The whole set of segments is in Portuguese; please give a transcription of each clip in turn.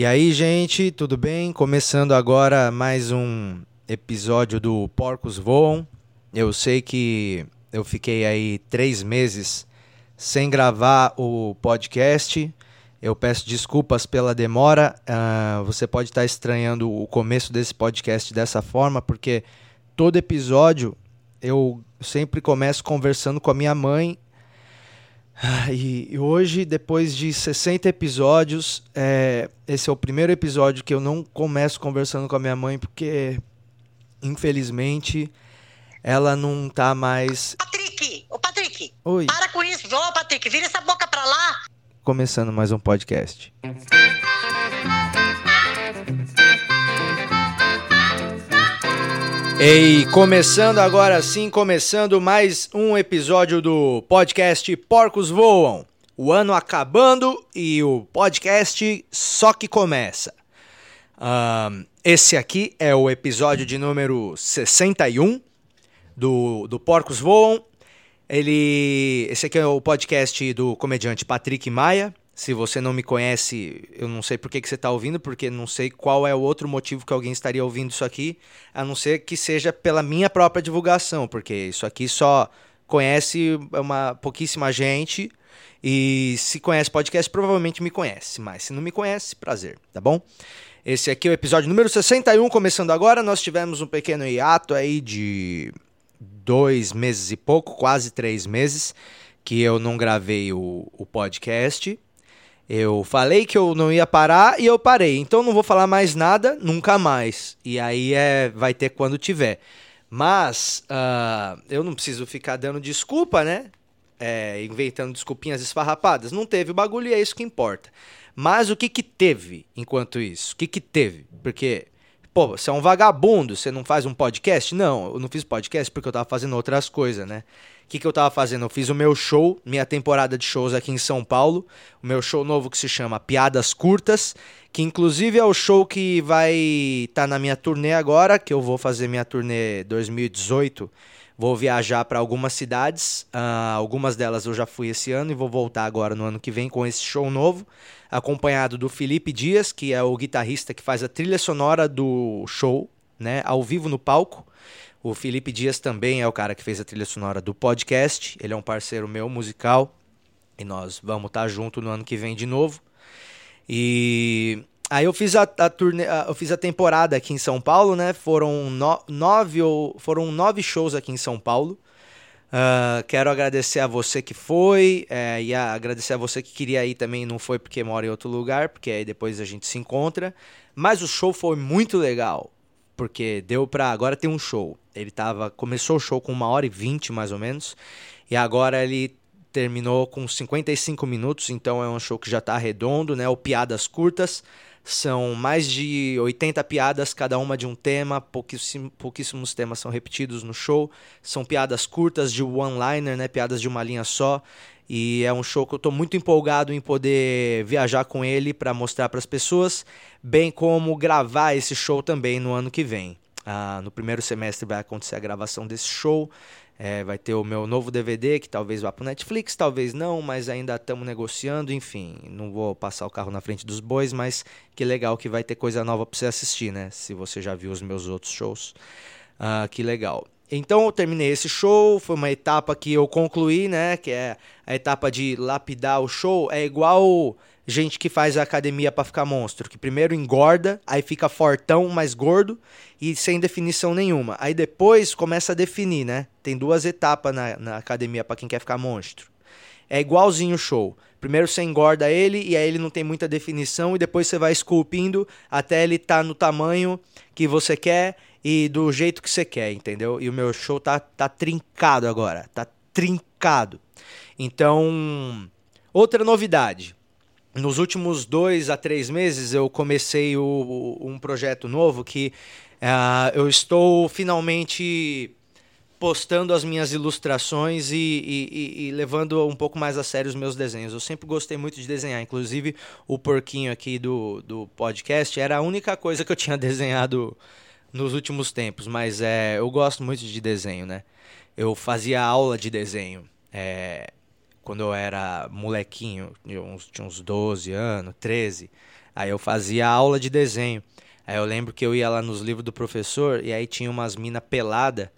E aí, gente, tudo bem? Começando agora mais um episódio do Porcos Voam. Eu sei que eu fiquei aí três meses sem gravar o podcast. Eu peço desculpas pela demora. Uh, você pode estar estranhando o começo desse podcast dessa forma, porque todo episódio eu sempre começo conversando com a minha mãe e, hoje, depois de 60 episódios, é, esse é o primeiro episódio que eu não começo conversando com a minha mãe, porque, infelizmente, ela não tá mais. Patrick! Ô, Patrick! Oi. Para com isso! Ô, Patrick, vira essa boca pra lá! Começando mais um podcast. Ei, começando agora sim, começando mais um episódio do podcast Porcos Voam. O ano acabando e o podcast só que começa. Um, esse aqui é o episódio de número 61 do, do Porcos Voam. Ele, esse aqui é o podcast do comediante Patrick Maia. Se você não me conhece, eu não sei por que, que você está ouvindo, porque não sei qual é o outro motivo que alguém estaria ouvindo isso aqui, a não ser que seja pela minha própria divulgação, porque isso aqui só conhece uma pouquíssima gente e se conhece podcast, provavelmente me conhece, mas se não me conhece, prazer, tá bom? Esse aqui é o episódio número 61, começando agora. Nós tivemos um pequeno hiato aí de dois meses e pouco, quase três meses, que eu não gravei o, o podcast. Eu falei que eu não ia parar e eu parei. Então não vou falar mais nada, nunca mais. E aí é, vai ter quando tiver. Mas uh, eu não preciso ficar dando desculpa, né? É, inventando desculpinhas esfarrapadas. Não teve o bagulho e é isso que importa. Mas o que que teve enquanto isso? O que que teve? Porque, pô, você é um vagabundo, você não faz um podcast? Não, eu não fiz podcast porque eu tava fazendo outras coisas, né? Que, que eu tava fazendo? Eu fiz o meu show, minha temporada de shows aqui em São Paulo, o meu show novo que se chama Piadas Curtas, que inclusive é o show que vai estar tá na minha turnê agora, que eu vou fazer minha turnê 2018. Vou viajar para algumas cidades, uh, algumas delas eu já fui esse ano e vou voltar agora no ano que vem com esse show novo, acompanhado do Felipe Dias, que é o guitarrista que faz a trilha sonora do show, né, ao vivo no palco. O Felipe Dias também é o cara que fez a trilha sonora do podcast. Ele é um parceiro meu musical. E nós vamos estar tá junto no ano que vem de novo. E aí eu fiz a, a turnê, eu fiz a temporada aqui em São Paulo, né? Foram no, nove ou foram nove shows aqui em São Paulo. Uh, quero agradecer a você que foi é, e a, agradecer a você que queria ir também não foi porque mora em outro lugar, porque aí depois a gente se encontra. Mas o show foi muito legal porque deu pra. Agora tem um show. Ele tava. Começou o show com uma hora e vinte, mais ou menos. E agora ele terminou com 55 minutos, então é um show que já tá redondo, né? O Piadas Curtas. São mais de 80 piadas, cada uma de um tema, pouquíssimos, pouquíssimos temas são repetidos no show. São piadas curtas de one-liner, né? Piadas de uma linha só. E é um show que eu estou muito empolgado em poder viajar com ele para mostrar para as pessoas, bem como gravar esse show também no ano que vem. Ah, no primeiro semestre vai acontecer a gravação desse show. É, vai ter o meu novo DVD, que talvez vá para Netflix, talvez não, mas ainda estamos negociando. Enfim, não vou passar o carro na frente dos bois, mas que legal que vai ter coisa nova para você assistir, né? Se você já viu os meus outros shows. Ah, que legal. Então eu terminei esse show, foi uma etapa que eu concluí, né? Que é a etapa de lapidar o show. É igual gente que faz a academia para ficar monstro, que primeiro engorda, aí fica fortão, mais gordo e sem definição nenhuma. Aí depois começa a definir, né? Tem duas etapas na, na academia para quem quer ficar monstro. É igualzinho o show. Primeiro você engorda ele e aí ele não tem muita definição e depois você vai esculpindo até ele tá no tamanho que você quer e do jeito que você quer, entendeu? E o meu show tá, tá trincado agora, tá trincado. Então, outra novidade. Nos últimos dois a três meses eu comecei o, um projeto novo que uh, eu estou finalmente postando as minhas ilustrações e, e, e, levando um pouco mais a sério os meus desenhos. Eu sempre gostei muito de desenhar, inclusive o porquinho aqui do, do podcast era a única coisa que eu tinha desenhado nos últimos tempos, mas é, eu gosto muito de desenho, né? Eu fazia aula de desenho é, quando eu era molequinho, tinha uns, tinha uns 12 anos, 13. Aí eu fazia aula de desenho. Aí eu lembro que eu ia lá nos livros do professor e aí tinha umas minas pelada.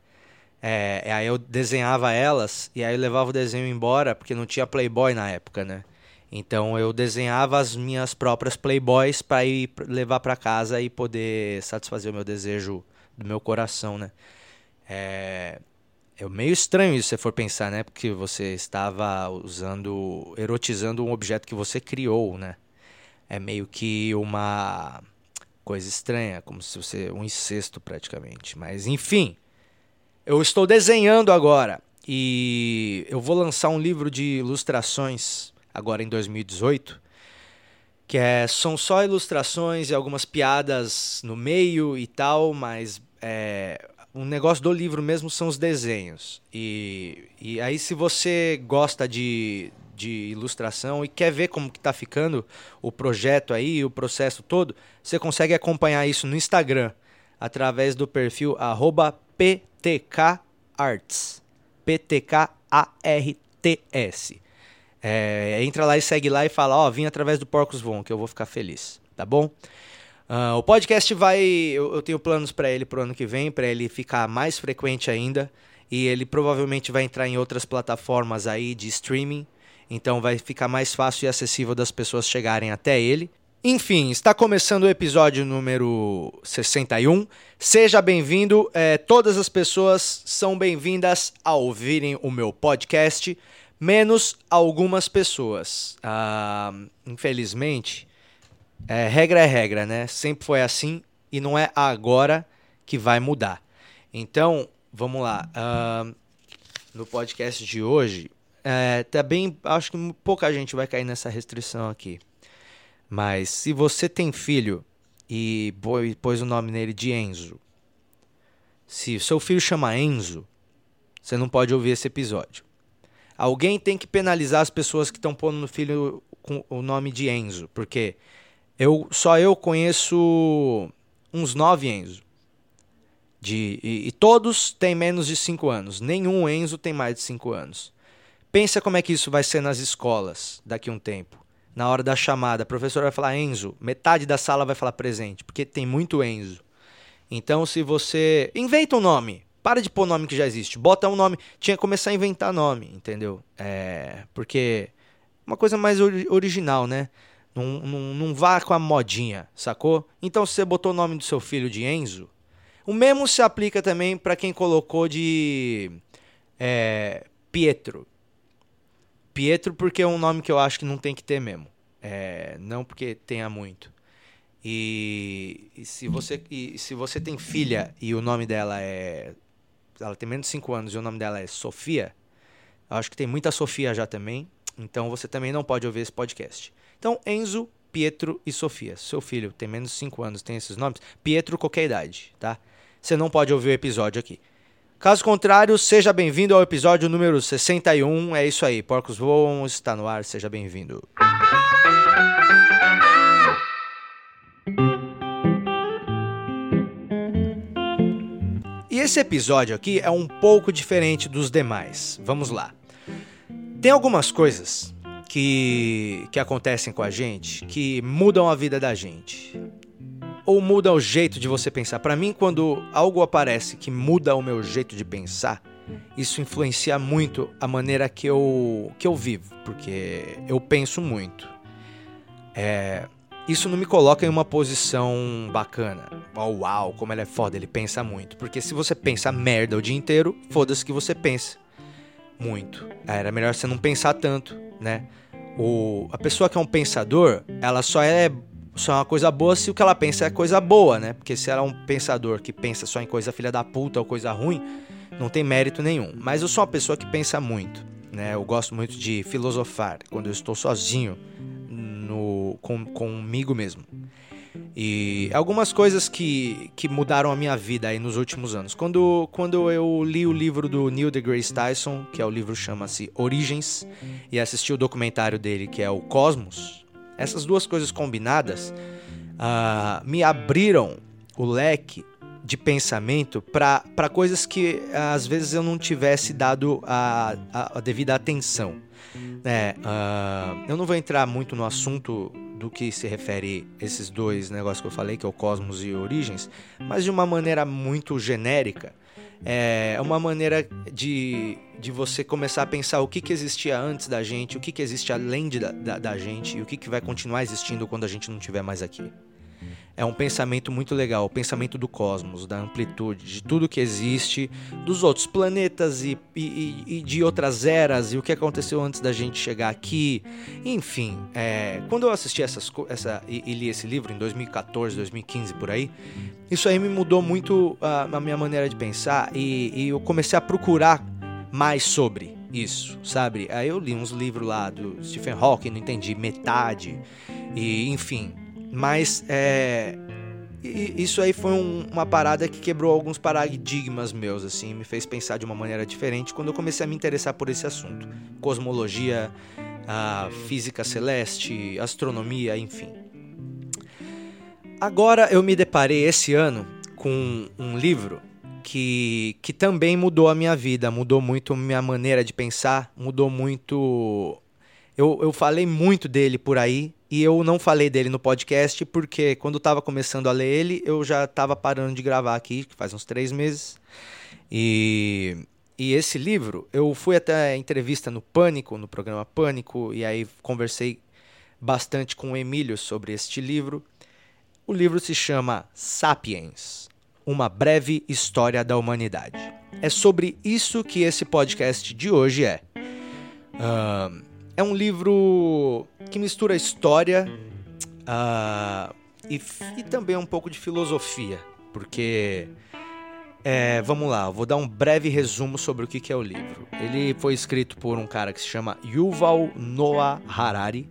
É, aí eu desenhava elas e aí eu levava o desenho embora, porque não tinha Playboy na época, né? Então eu desenhava as minhas próprias Playboys para ir levar para casa e poder satisfazer o meu desejo do meu coração, né? É, é meio estranho isso se for pensar, né? Porque você estava usando, erotizando um objeto que você criou, né? É meio que uma coisa estranha, como se você um incesto praticamente. Mas enfim, eu estou desenhando agora e eu vou lançar um livro de ilustrações agora em 2018, que é, são só ilustrações e algumas piadas no meio e tal, mas é, um negócio do livro mesmo são os desenhos. E, e aí se você gosta de, de ilustração e quer ver como que tá ficando o projeto aí, o processo todo, você consegue acompanhar isso no Instagram através do perfil ptkarts. PTK-A-R-T-S. É, entra lá e segue lá e fala, ó, oh, vim através do Porcos Von, que eu vou ficar feliz, tá bom? Uh, o podcast vai, eu, eu tenho planos para ele pro ano que vem, para ele ficar mais frequente ainda, e ele provavelmente vai entrar em outras plataformas aí de streaming, então vai ficar mais fácil e acessível das pessoas chegarem até ele. Enfim, está começando o episódio número 61. Seja bem-vindo. É, todas as pessoas são bem-vindas a ouvirem o meu podcast menos algumas pessoas. Ah, infelizmente, é, regra é regra, né? Sempre foi assim e não é agora que vai mudar. Então, vamos lá. Ah, no podcast de hoje, é, tá acho que pouca gente vai cair nessa restrição aqui. Mas se você tem filho e pôs o nome nele de Enzo, se seu filho chama Enzo, você não pode ouvir esse episódio. Alguém tem que penalizar as pessoas que estão pondo no filho com o nome de Enzo, porque eu só eu conheço uns nove Enzo. De, e, e, todos têm menos de 5 anos. Nenhum Enzo tem mais de 5 anos. Pensa como é que isso vai ser nas escolas daqui a um tempo. Na hora da chamada, a professora vai falar Enzo, metade da sala vai falar presente, porque tem muito Enzo. Então, se você. Inventa um nome. Para de pôr nome que já existe. Bota um nome. Tinha que começar a inventar nome, entendeu? É, porque uma coisa mais original, né? Não, não, não vá com a modinha, sacou? Então, se você botou o nome do seu filho de Enzo, o mesmo se aplica também para quem colocou de é, Pietro. Pietro, porque é um nome que eu acho que não tem que ter mesmo. É, não porque tenha muito. E, e se você, e se você tem filha e o nome dela é ela tem menos de 5 anos e o nome dela é Sofia, eu acho que tem muita Sofia já também, então você também não pode ouvir esse podcast. Então, Enzo, Pietro e Sofia. Seu filho tem menos de 5 anos, tem esses nomes. Pietro, qualquer idade, tá? Você não pode ouvir o episódio aqui. Caso contrário, seja bem-vindo ao episódio número 61. É isso aí, Porcos Voam está no ar, seja bem-vindo. esse episódio aqui é um pouco diferente dos demais. Vamos lá. Tem algumas coisas que, que acontecem com a gente que mudam a vida da gente. Ou mudam o jeito de você pensar. Para mim, quando algo aparece que muda o meu jeito de pensar, isso influencia muito a maneira que eu, que eu vivo, porque eu penso muito. É, isso não me coloca em uma posição bacana. Oh, uau, como ele é foda, ele pensa muito. Porque se você pensa merda o dia inteiro, foda-se que você pensa muito. Era melhor você não pensar tanto, né? O, a pessoa que é um pensador, ela só é só é uma coisa boa se o que ela pensa é coisa boa, né? Porque se ela é um pensador que pensa só em coisa filha da puta ou coisa ruim, não tem mérito nenhum. Mas eu sou uma pessoa que pensa muito, né? Eu gosto muito de filosofar quando eu estou sozinho com, comigo mesmo. E algumas coisas que, que mudaram a minha vida aí nos últimos anos. Quando, quando eu li o livro do Neil deGrasse Tyson, que é o livro chama-se Origens, e assisti o documentário dele, que é o Cosmos, essas duas coisas combinadas uh, me abriram o leque de pensamento para coisas que às vezes eu não tivesse dado a, a, a devida atenção. É, uh, eu não vou entrar muito no assunto do que se refere esses dois negócios que eu falei, que é o cosmos e origens, mas de uma maneira muito genérica. É uma maneira de, de você começar a pensar o que, que existia antes da gente, o que, que existe além de, da, da gente e o que, que vai continuar existindo quando a gente não estiver mais aqui é um pensamento muito legal, o pensamento do cosmos, da amplitude, de tudo que existe, dos outros planetas e, e, e de outras eras e o que aconteceu antes da gente chegar aqui. Enfim, é, quando eu assisti essas, essa, e, e, li esse livro em 2014, 2015 por aí, isso aí me mudou muito a, a minha maneira de pensar e, eu comecei a procurar mais sobre isso, sabe? Aí eu li uns livros lá do Stephen Hawking, não entendi metade, e enfim, mas é, isso aí foi um, uma parada que quebrou alguns paradigmas meus, assim, me fez pensar de uma maneira diferente quando eu comecei a me interessar por esse assunto. Cosmologia, física celeste, astronomia, enfim. Agora eu me deparei esse ano com um livro que, que também mudou a minha vida, mudou muito minha maneira de pensar, mudou muito. Eu, eu falei muito dele por aí, e eu não falei dele no podcast porque quando eu estava começando a ler ele, eu já estava parando de gravar aqui, que faz uns três meses. E, e esse livro, eu fui até a entrevista no Pânico, no programa Pânico, e aí conversei bastante com o Emílio sobre este livro. O livro se chama Sapiens Uma Breve História da Humanidade. É sobre isso que esse podcast de hoje é. Uh, é um livro que mistura história uh, e, e, também um pouco de filosofia, porque é, vamos lá, vou dar um breve resumo sobre o que, que é o livro. Ele foi escrito por um cara que se chama Yuval Noah Harari,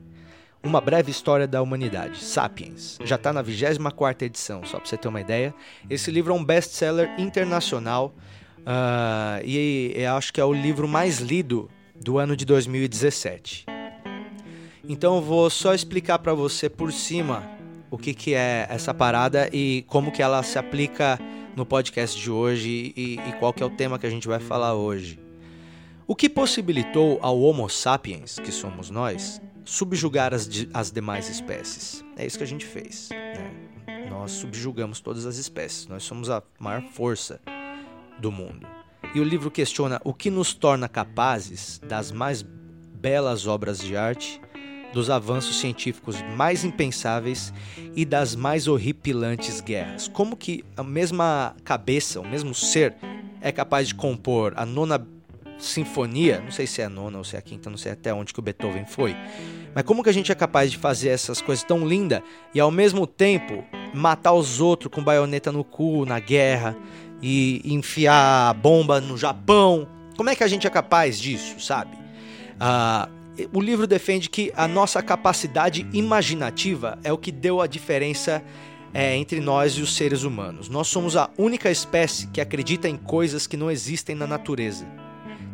uma breve história da humanidade, Sapiens. Já está na 24 edição, só para você ter uma ideia. Esse livro é um best-seller internacional uh, e eu acho que é o livro mais lido do ano de 2017. Então eu vou só explicar para você por cima o que, que é essa parada e como que ela se aplica no podcast de hoje e, e qual que é o tema que a gente vai falar hoje. O que possibilitou ao Homo sapiens, que somos nós, subjugar as, as demais espécies? É isso que a gente fez. Né? Nós subjugamos todas as espécies. Nós somos a maior força do mundo. E o livro questiona o que nos torna capazes das mais belas obras de arte, dos avanços científicos mais impensáveis e das mais horripilantes guerras. Como que a mesma cabeça, o mesmo ser, é capaz de compor a nona sinfonia, não sei se é a nona ou se é a quinta, não sei até onde que o Beethoven foi, mas como que a gente é capaz de fazer essas coisas tão lindas e ao mesmo tempo matar os outros com baioneta no cu na guerra e enfiar bomba no Japão. Como é que a gente é capaz disso, sabe? Ah, o livro defende que a nossa capacidade imaginativa é o que deu a diferença é, entre nós e os seres humanos. Nós somos a única espécie que acredita em coisas que não existem na natureza.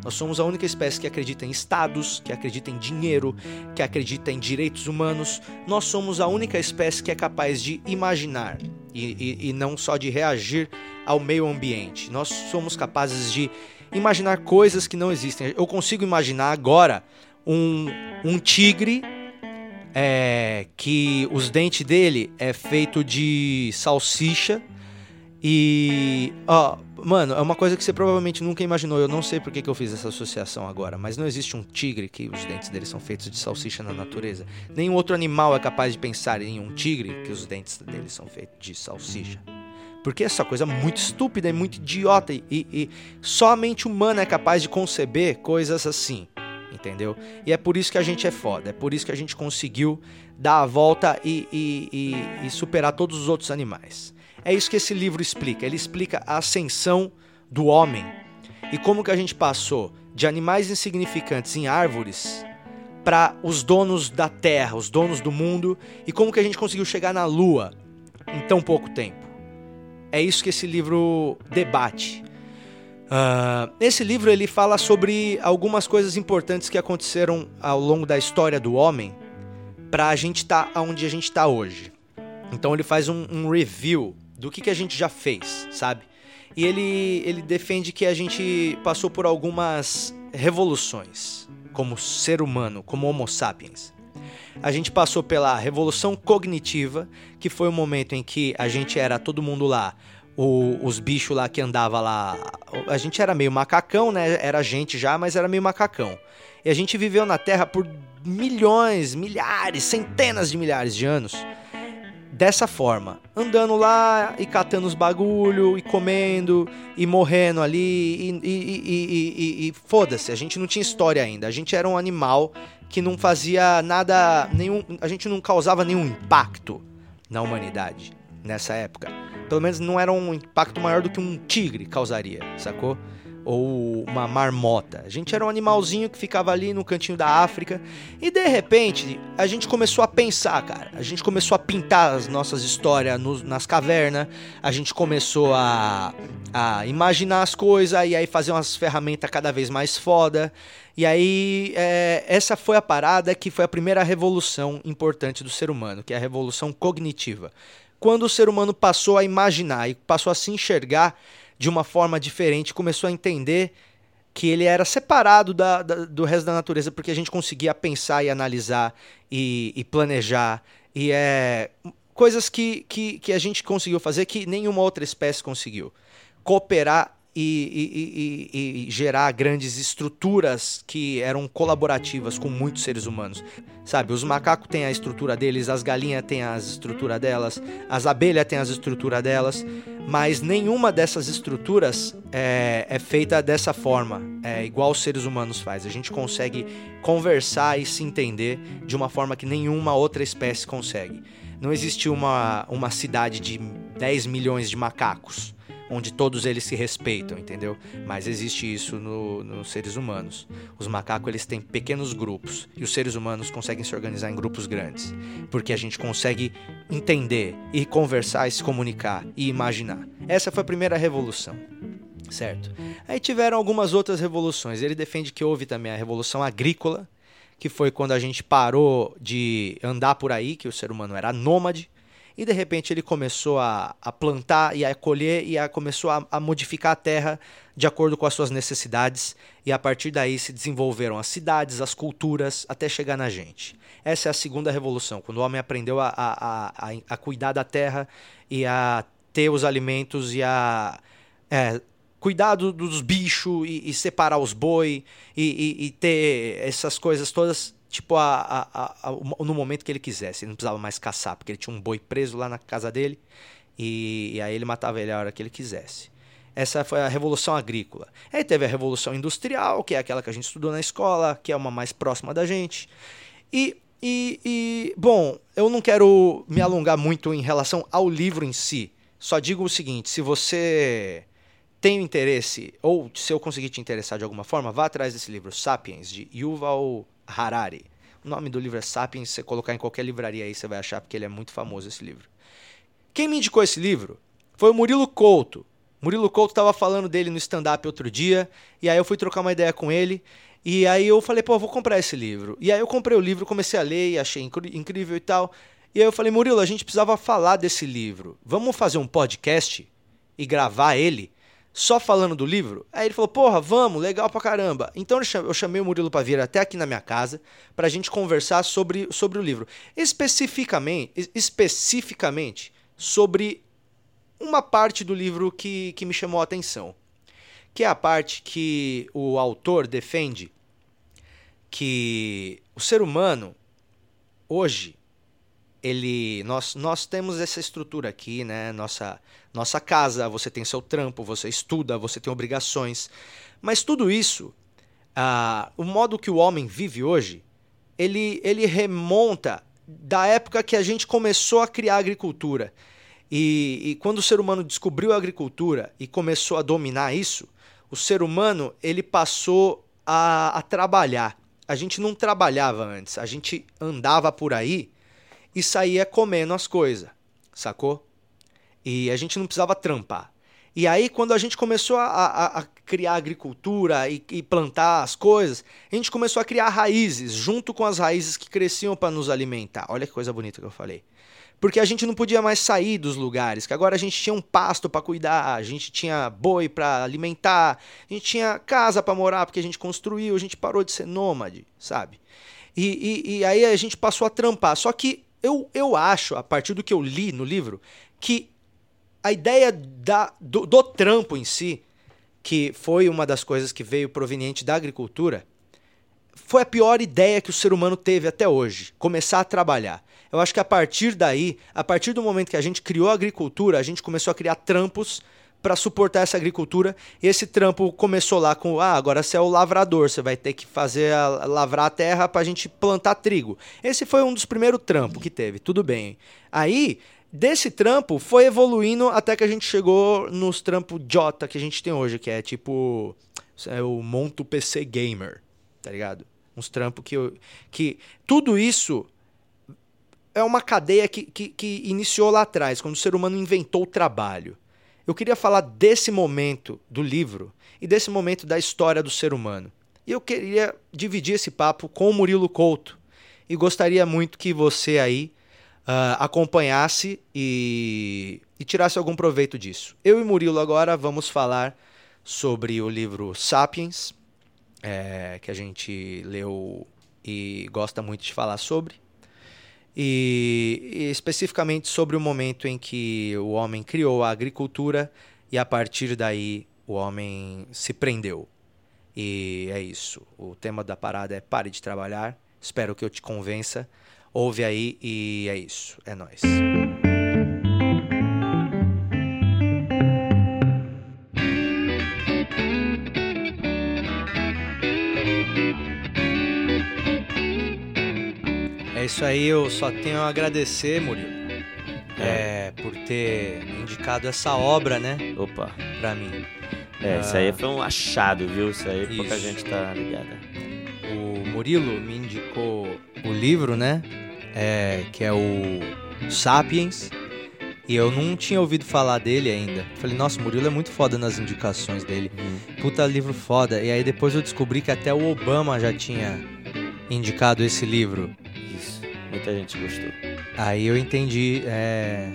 Nós somos a única espécie que acredita em estados, que acredita em dinheiro, que acredita em direitos humanos. Nós somos a única espécie que é capaz de imaginar e, e, e não só de reagir ao meio ambiente. Nós somos capazes de imaginar coisas que não existem. Eu consigo imaginar agora um, um tigre é, que os dentes dele é feito de salsicha e ó, mano, é uma coisa que você provavelmente nunca imaginou. Eu não sei por que, eu fiz essa associação agora, mas não existe um tigre que os dentes dele são feitos de salsicha na natureza. Nenhum outro animal é capaz de pensar em um tigre que os dentes dele são feitos de salsicha. Porque essa coisa é muito estúpida e muito idiota e, e só a mente humana é capaz de conceber coisas assim, entendeu? E é por isso que a gente é foda, é por isso que a gente conseguiu dar a volta e, e, e superar todos os outros animais. É isso que esse livro explica. Ele explica a ascensão do homem e como que a gente passou de animais insignificantes em árvores para os donos da terra, os donos do mundo e como que a gente conseguiu chegar na lua em tão pouco tempo. É isso que esse livro debate. Uh, esse livro ele fala sobre algumas coisas importantes que aconteceram ao longo da história do homem para a gente estar tá onde a gente está hoje. Então ele faz um, um review do que, que a gente já fez, sabe? E ele, ele defende que a gente passou por algumas revoluções como ser humano, como Homo sapiens. A gente passou pela revolução cognitiva, que foi o momento em que a gente era todo mundo lá, o, os bichos lá que andava lá, a gente era meio macacão, né? Era gente já, mas era meio macacão. E a gente viveu na Terra por milhões, milhares, centenas de milhares de anos dessa forma, andando lá e catando os bagulho e comendo e morrendo ali e, e, e, e foda-se, a gente não tinha história ainda, a gente era um animal que não fazia nada, nenhum, a gente não causava nenhum impacto na humanidade nessa época. Pelo menos não era um impacto maior do que um tigre causaria, sacou? Ou uma marmota. A gente era um animalzinho que ficava ali no cantinho da África e de repente a gente começou a pensar, cara. A gente começou a pintar as nossas histórias nas cavernas, a gente começou a, a imaginar as coisas e aí fazer umas ferramentas cada vez mais foda. E aí, é, essa foi a parada que foi a primeira revolução importante do ser humano, que é a revolução cognitiva. Quando o ser humano passou a imaginar e passou a se enxergar de uma forma diferente, começou a entender que ele era separado da, da, do resto da natureza, porque a gente conseguia pensar e analisar e, e planejar. E é coisas que, que, que a gente conseguiu fazer que nenhuma outra espécie conseguiu. Cooperar e, e, e, e, gerar grandes estruturas que eram colaborativas com muitos seres humanos. Sabe, os macacos têm a estrutura deles, as galinhas têm as estruturas delas, as abelhas têm as estruturas delas, mas nenhuma dessas estruturas é, é feita dessa forma, é igual os seres humanos faz. A gente consegue conversar e se entender de uma forma que nenhuma outra espécie consegue. Não existe uma, uma cidade de 10 milhões de macacos onde todos eles se respeitam, entendeu? Mas existe isso no, nos seres humanos. Os macacos eles têm pequenos grupos e os seres humanos conseguem se organizar em grupos grandes, porque a gente consegue entender e conversar e se comunicar e imaginar. Essa foi a primeira revolução. Certo. Aí tiveram algumas outras revoluções. Ele defende que houve também a revolução agrícola, que foi quando a gente parou de andar por aí, que o ser humano era nômade, e de repente ele começou a, a plantar e a colher e a, começou a, a modificar a terra de acordo com as suas necessidades e a partir daí se desenvolveram as cidades, as culturas, até chegar na gente. Essa é a segunda revolução, quando o homem aprendeu a, a, a, a cuidar da terra e a ter os alimentos e a é, cuidar do, dos bichos e, e, separar os boi e, e, e, ter essas coisas todas tipo, a, a, a, no momento que ele quisesse. Ele não precisava mais caçar, porque ele tinha um boi preso lá na casa dele e, e aí ele matava ele a hora que ele quisesse. Essa foi a Revolução Agrícola. Aí teve a Revolução Industrial, que é aquela que a gente estudou na escola, que é uma mais próxima da gente. E, e, e bom, eu não quero me alongar muito em relação ao livro em si. Só digo o seguinte: se você tem interesse, ou se eu conseguir te interessar de alguma forma, vá atrás desse livro, Sapiens, de Yuval Harari. O nome do livro é Sapiens, se você colocar em qualquer livraria aí, você vai achar, porque ele é muito famoso esse livro. Quem me indicou esse livro foi o Murilo Couto. Murilo Couto estava falando dele no stand-up outro dia, e aí eu fui trocar uma ideia com ele, e aí eu falei, pô, eu vou comprar esse livro. E aí eu comprei o livro, comecei a ler e achei incrível e tal. E aí eu falei, Murilo, a gente precisava falar desse livro. Vamos fazer um podcast e gravar ele? Só falando do livro? Aí ele falou, porra, vamos, legal pra caramba. Então eu chamei o Murilo pra vir até aqui na minha casa pra gente conversar sobre, sobre o livro. Especificamente, especificamente sobre uma parte do livro que, que me chamou a atenção. Que é a parte que o autor defende que o ser humano, hoje, ele nós, nós temos essa estrutura aqui, né? Nossa nossa casa, você tem seu trampo, você estuda, você tem obrigações. Mas tudo isso, ah, o modo que o homem vive hoje, ele, ele remonta da época que a gente começou a criar agricultura. E, e quando o ser humano descobriu a agricultura e começou a dominar isso, o ser humano ele passou a, a trabalhar. A gente não trabalhava antes, a gente andava por aí e saía comendo as coisas, sacou? E a gente não precisava trampar. E aí, quando a gente começou a, a, a criar agricultura e, e, plantar as coisas, a gente começou a criar raízes, junto com as raízes que cresciam para nos alimentar. Olha que coisa bonita que eu falei. Porque a gente não podia mais sair dos lugares, que agora a gente tinha um pasto para cuidar, a gente tinha boi para alimentar, a gente tinha casa para morar porque a gente construiu, a gente parou de ser nômade, sabe? E, e, e aí a gente passou a trampar. Só que eu, eu acho, a partir do que eu li no livro, que a ideia da, do, do trampo em si, que foi uma das coisas que veio proveniente da agricultura, foi a pior ideia que o ser humano teve até hoje, começar a trabalhar. Eu acho que a partir daí, a partir do momento que a gente criou a agricultura, a gente começou a criar trampos para suportar essa agricultura. Esse trampo começou lá com, ah, agora você é o lavrador, você vai ter que fazer a, lavrar a terra para a gente plantar trigo. Esse foi um dos primeiros trampos que teve, tudo bem. Aí, desse trampo, foi evoluindo até que a gente chegou nos trampos Jota que a gente tem hoje, que é tipo é o Monto PC Gamer, tá ligado? Uns trampos que, que tudo isso é uma cadeia que, que, que iniciou lá atrás, quando o ser humano inventou o trabalho. Eu queria falar desse momento do livro e desse momento da história do ser humano. E eu queria dividir esse papo com o Murilo Couto. E gostaria muito que você aí uh, acompanhasse e, e tirasse algum proveito disso. Eu e Murilo agora vamos falar sobre o livro Sapiens, é, que a gente leu e gosta muito de falar sobre e, e especificamente sobre o momento em que o homem criou a agricultura e a partir daí o homem se prendeu. E é isso. O tema da parada é pare de trabalhar. Espero que eu te convença. Ouve aí e é isso. É nós. Isso aí eu só tenho a agradecer, Murilo. É. é, por ter indicado essa obra, né? Opa. Pra mim. É, ah, isso aí foi um achado, viu? Isso aí isso. pouca gente tá ligada. O Murilo me indicou o livro, né? É, que é o Sapiens. E eu não tinha ouvido falar dele ainda. Falei, nossa, o Murilo é muito foda nas indicações dele. Uhum. Puta livro foda. E aí depois eu descobri que até o Obama já tinha indicado esse livro. Muita gente gostou. Aí eu entendi é,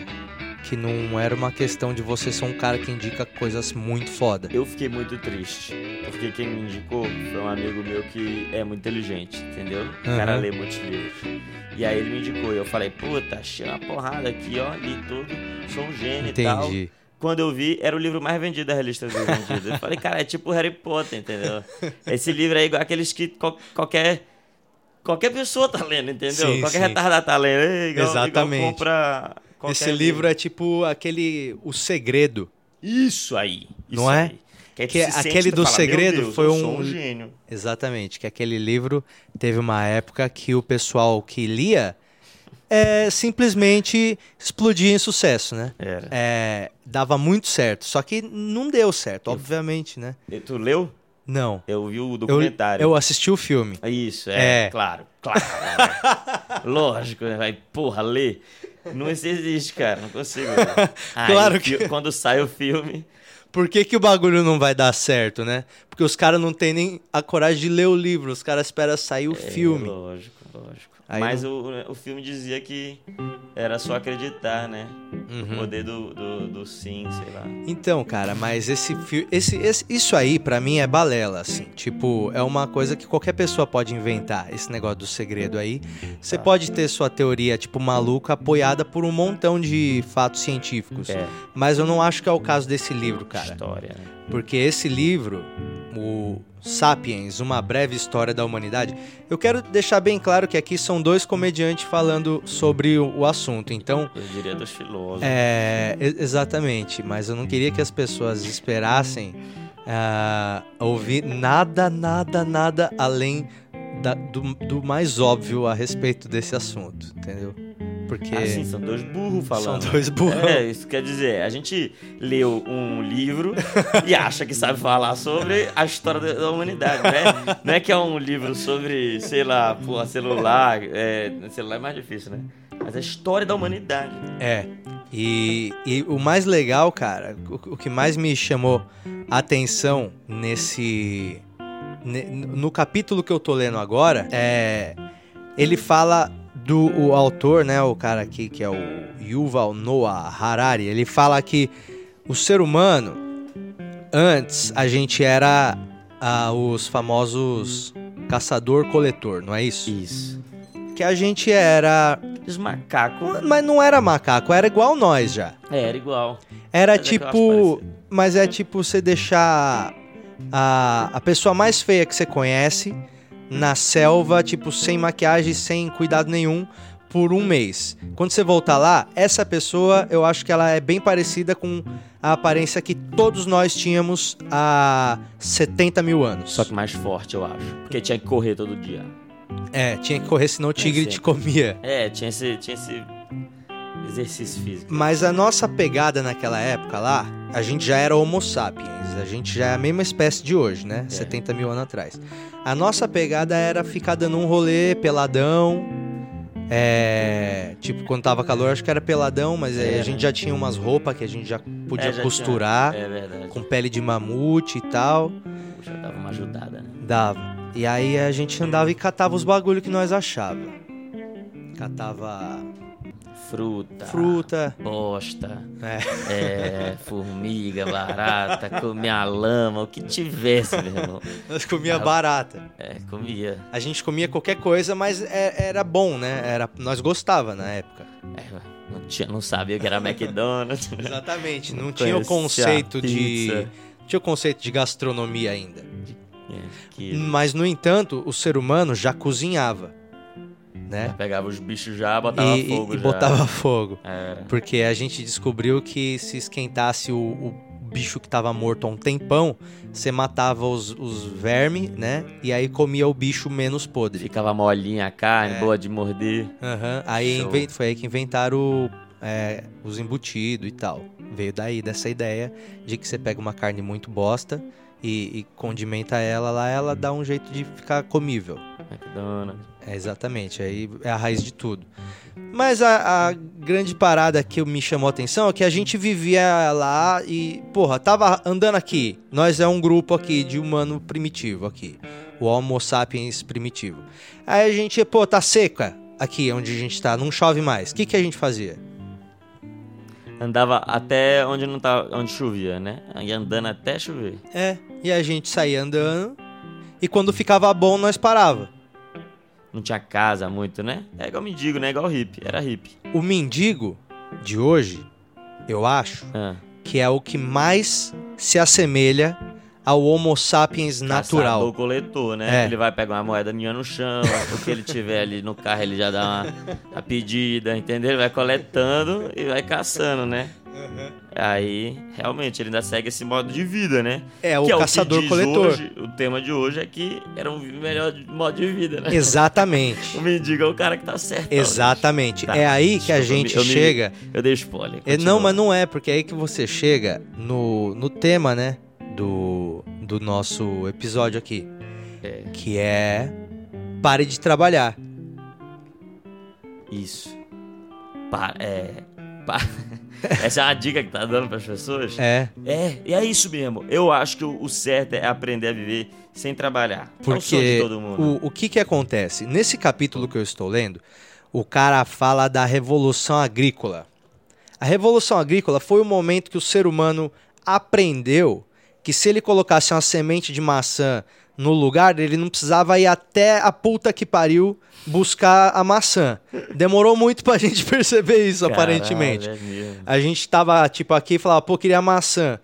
que não era uma questão de você ser um cara que indica coisas muito foda. Eu fiquei muito triste, porque quem me indicou foi um amigo meu que é muito inteligente, entendeu? O uhum. cara lê muitos livros. E aí ele me indicou e eu falei, puta, achei uma porrada aqui, ó, li tudo, sou um gênio entendi. e tal quando eu vi, era o livro mais vendido da lista dos vendidos. Eu falei, cara, é tipo Harry Potter, entendeu? Esse livro é igual aqueles que qualquer qualquer pessoa tá lendo, entendeu? Sim, qualquer sim. retardado tá lendo. Igual, Exatamente. Igual compra Esse livro, livro é tipo aquele O Segredo. Isso aí. Isso não é? Aí. Que, que aquele do fala, segredo Deus, foi um... um gênio. Exatamente, que aquele livro teve uma época que o pessoal que lia é, simplesmente explodia em sucesso, né? Era. É, dava muito certo, só que não deu certo, obviamente, né? E tu leu? Não. Eu vi o documentário. Eu, eu assisti o filme. Isso, é, é. claro, claro. Né? Lógico, né? vai, porra, ler. Não existe, cara, não consigo. claro que. Quando sai o filme. Por que, que o bagulho não vai dar certo, né? Porque os caras não têm nem a coragem de ler o livro, os caras esperam sair o é, filme. Lógico, lógico. Aí Mas não... o, o filme dizia que era só acreditar, né? Uhum. O poder do, do, do, sim, sei lá. Então, cara, mas esse, esse, esse isso aí para mim é balela, assim. Tipo, é uma coisa que qualquer pessoa pode inventar, esse negócio do segredo aí. Você tá. pode ter sua teoria, tipo, maluca, apoiada por um montão de fatos científicos. É. Mas eu não acho que é o caso desse livro, cara. História, né? Porque esse livro, o Sapiens, uma breve história da humanidade. Eu quero deixar bem claro que aqui são dois comediantes falando sobre o, assunto, então... Eu diria dos filósofos. É, exatamente, mas eu não queria que as pessoas esperassem uh, ouvir nada, nada, nada além da, do, do mais óbvio a respeito desse assunto, entendeu? Porque. Assim, são dois burros falando. São dois burros. É, isso quer dizer, a gente leu um livro e acha que sabe falar sobre a história da humanidade, né? Não é que é um livro sobre, sei lá, porra, celular. É, celular é mais difícil, né? Mas a história da humanidade. É. E, e o mais legal, cara, o, o que mais me chamou a atenção nesse. No capítulo que eu tô lendo agora, é. Ele fala do o autor, né, o cara aqui que é o Yuval Noah Harari, ele fala que o ser humano antes a gente era ah, os famosos caçador-coletor, não é isso? Isso. Que a gente era. Os macacos. Mas não era macaco, era igual nós já. É, era igual. Era Mas é tipo. parecido. Mas é tipo você deixar a, a pessoa mais feia que você conhece na selva, tipo, sem maquiagem, sem cuidado nenhum, por um mês. Quando você voltar lá, essa pessoa, eu acho que ela é bem parecida com a aparência que todos nós tínhamos há 70 mil anos. Só que mais forte, eu acho. Porque tinha que correr todo dia. É, tinha que correr, senão o tigre te comia. É, tinha esse, tinha esse exercício físico. Mas a nossa pegada naquela época lá, a gente já era Homo sapiens. A gente já é a mesma espécie de hoje, né? 70 mil anos atrás. A nossa pegada era ficar dando um rolê peladão. É. Tipo, quando tava calor, acho que era peladão, mas aí a É. gente já tinha umas roupas que a gente já podia É, já costurar. tinha- É verdade. Com pele de mamute e tal. Já dava uma ajudada, né? Dava. E aí a gente andava e catava os bagulho que nós achava. Catava Fruta. fruta. Bosta. É. É, formiga, barata, comia lama, o que tivesse, meu irmão. Nós comia barata. É, comia. A gente comia qualquer coisa, mas é- era bom, né? Era, nós gostava na época. É, não, tinha, não sabia que era McDonald's. Exatamente. Não Não tinha o conceito de. Tinha o conceito de gastronomia ainda. É, que Mas, no entanto, o ser humano já cozinhava. Né? pegava os bichos já, botava E, fogo e botava fogo. Era. Porque a gente descobriu que se esquentasse o, o bicho que tava morto há um tempão, você matava os, os vermes, né? E aí comia o bicho menos podre. Ficava molinha a carne, É. boa de morder. Aham, Aí Show. inven- foi aí que inventaram é, os embutidos e tal. Veio daí, dessa ideia de que você pega uma carne muito bosta e, e condimenta ela lá, ela dá um jeito de ficar comível. McDonald's. É, exatamente, aí é a raiz de tudo. Mas a, a grande parada que me chamou a atenção é que a gente vivia lá e, porra, tava andando aqui. Nós é um grupo aqui de humano primitivo aqui. O Homo sapiens primitivo. Aí a gente, pô, tá seca aqui onde a gente tá, não chove mais. O que, que a gente fazia? Andava até onde não tava, onde chovia, né? Aí andando até chover. É, e a gente saía andando e quando ficava bom nós parava. Não tinha casa muito, né? É igual mendigo, né? Igual hippie. Era hippie. O mendigo de hoje, eu acho, Ah, que é o que mais se assemelha ao Homo sapiens natural. Caçador coletor, né? É. Ele vai pegar uma moeda minha no chão, o que ele tiver ali no carro ele já dá uma, a pedida, entendeu? Ele vai coletando e vai caçando, né? Aí, realmente, ele ainda segue esse modo de vida, né? É o que é caçador-coletor. O, que diz hoje, o tema de hoje é que era um melhor modo de vida, né? Exatamente. O mendigo é o cara que tá certo. Exatamente. Tá, é aí que a gente eu me- chega. Eu dei spoiler. É, continua. não, mas não é, porque é aí que você chega no, no tema, né? Do, do nosso episódio aqui. É. Que é. Pare de trabalhar. Isso. É. Essa é uma dica que tá dando pras pessoas? É. É, e é isso mesmo. Eu acho que o, o certo é aprender a viver sem trabalhar. É o Porque todo mundo. o, o que que acontece? Nesse capítulo que eu estou lendo, o cara fala da Revolução Agrícola. A Revolução Agrícola foi o momento que o ser humano aprendeu que se ele colocasse uma semente de maçã no lugar, ele não precisava ir até a puta que pariu buscar a maçã. Demorou muito pra gente perceber isso, Caralho, aparentemente. é. A gente tava, tipo, aqui e falava, pô, queria maçã.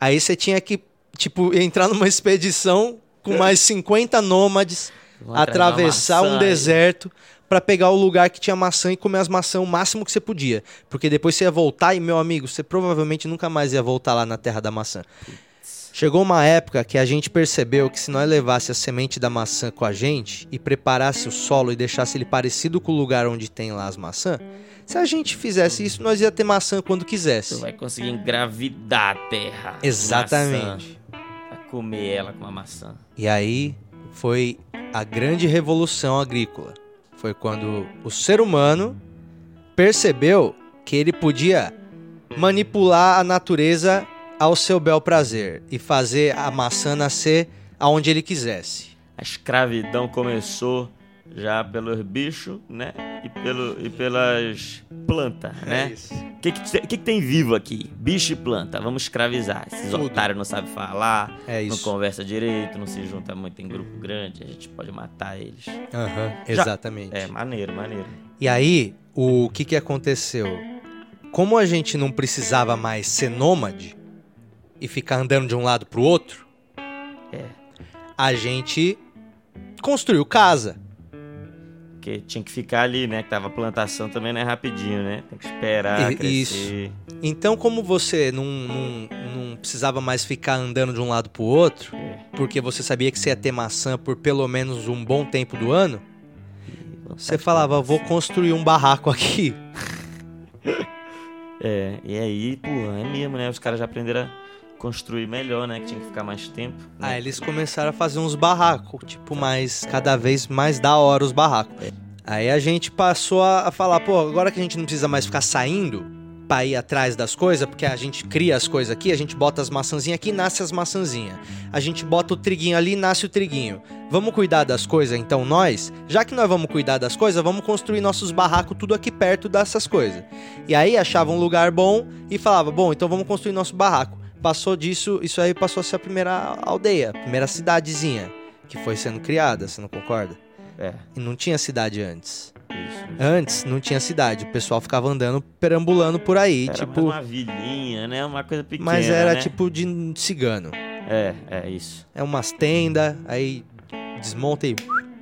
Aí você tinha que, tipo, entrar numa expedição com mais 50 nômades, atravessar maçã um deserto pra pegar o lugar que tinha maçã e comer as maçãs o máximo que você podia. Porque depois você ia voltar e, meu amigo, você provavelmente nunca mais ia voltar lá na terra da maçã. Chegou uma época que a gente percebeu que se nós levasse a semente da maçã com a gente e preparasse o solo e deixasse ele parecido com o lugar onde tem lá as maçãs, se a gente fizesse isso, nós ia ter maçã quando Tu quisesse. vai conseguir engravidar a terra. Exatamente. Maçã. Vai comer ela com uma maçã. E aí foi a grande revolução agrícola. Foi quando o ser humano percebeu que ele podia manipular a natureza ao seu bel prazer e fazer a maçã nascer aonde ele quisesse. A escravidão começou já pelos bichos, né? E, pelo, e pelas plantas, né? É isso. O que, que, que que tem vivo aqui? Bicho e planta. Vamos escravizar. Esses Tudo. otários não sabem falar, É não conversa direito, não se junta muito em grupo grande. A gente pode matar eles. Aham, Já- exatamente. É, maneiro, maneiro. E aí, o que que aconteceu? Como a gente não precisava mais ser nômade e ficar andando de um lado pro outro, É. a gente construiu casa. Porque tinha que ficar ali, né? Que tava plantação também não é rapidinho, né? Tem que esperar I- crescer. Então, como você não, não, não precisava mais ficar andando de um lado pro outro, É. porque você sabia que você ia ter maçã por pelo menos um bom tempo do ano, você falava, vou construir um barraco aqui. É, e aí, pô, é mesmo, né? Os caras já aprenderam a construir melhor, né? Que tinha que ficar mais tempo. né? Aí eles começaram a fazer uns barracos, tipo, mais cada vez mais da hora os barracos. Aí a gente passou a a falar, pô, agora que a gente não precisa mais ficar saindo pra ir atrás das coisas, porque a gente cria as coisas aqui, a gente bota as maçãzinhas aqui, nasce as maçãzinhas. A gente bota o triguinho ali, nasce o triguinho. Vamos cuidar das coisas, então nós? Já que nós vamos cuidar das coisas, vamos construir nossos barracos tudo aqui perto dessas coisas. E aí achava um lugar bom e falava, bom, então vamos construir nosso barraco. Passou disso, isso aí passou a ser a primeira aldeia, a primeira cidadezinha que foi sendo criada, você não concorda? É, E não tinha cidade antes. isso. Antes não tinha cidade, o pessoal ficava andando, perambulando por aí, Era tipo, uma vilinha, né? Uma coisa pequena, mas era né? tipo de cigano. É, é isso. É umas tendas, aí desmonta e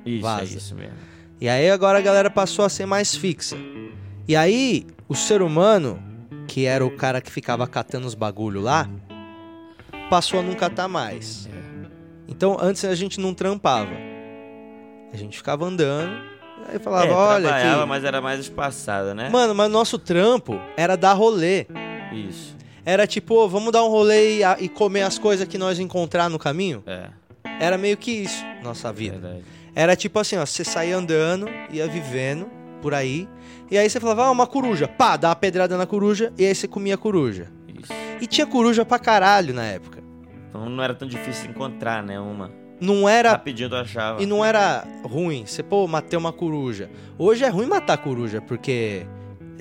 Isso, Vaza. é isso mesmo. E aí agora a galera passou a ser mais fixa. E aí o ser humano, que era o cara que ficava catando os bagulho lá, passou a não catar mais. Então antes a gente não trampava. A gente ficava andando, aí falava, é, olha trabalhava, aqui. mas era mais espaçada, né? Mano, mas nosso trampo era dar rolê. Isso. Era tipo, ô, vamos dar um rolê e, e comer as coisas que nós encontrar no caminho. É, Era meio que isso, nossa vida. verdade. Era tipo assim, ó, você saía andando, ia vivendo por aí, e aí você falava, ah, uma coruja, pá, dá uma pedrada na coruja, e aí você comia a coruja. Isso. E tinha coruja pra caralho na época. Então não era tão difícil encontrar, né? Uma. Não era. Rapidinho tu achava. E não era ruim, você, pô, matei uma coruja. Hoje é ruim matar coruja, porque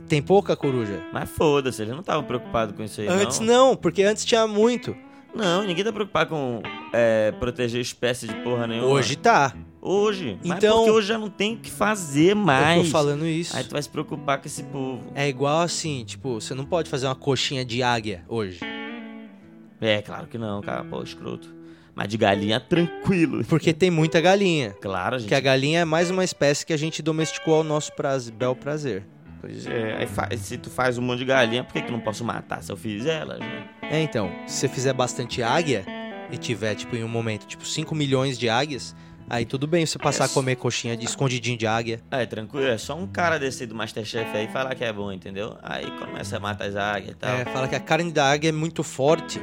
tem pouca coruja. Mas foda-se, eles não estavam preocupados com isso aí, Antes não. não, porque antes tinha muito. Não, ninguém tá preocupado com é, proteger espécie de porra nenhuma. Hoje tá. Hoje. Mas Então- porque hoje já não tem o que fazer mais. Eu tô falando isso. Aí tu vai se preocupar com esse povo. É igual assim, tipo, você não pode fazer uma coxinha de águia hoje. É, claro que não, cara. Pô, escroto. Mas de galinha, tranquilo. Porque tem muita galinha. Claro, gente. Que a galinha é mais uma espécie que a gente domesticou ao nosso prazer, bel prazer. Pois é. Aí se tu faz um monte de galinha, por que, que eu não posso matar se eu fiz elas, né? É, então, se você fizer bastante águia e tiver, tipo, em um momento, tipo, 5 milhões de águias, aí tudo bem você passar a É. comer coxinha de escondidinho de águia. É, tranquilo. É só um cara desse do Masterchef aí falar que é bom, entendeu? Aí começa a matar as águias e tal. É, fala que a carne da águia é muito forte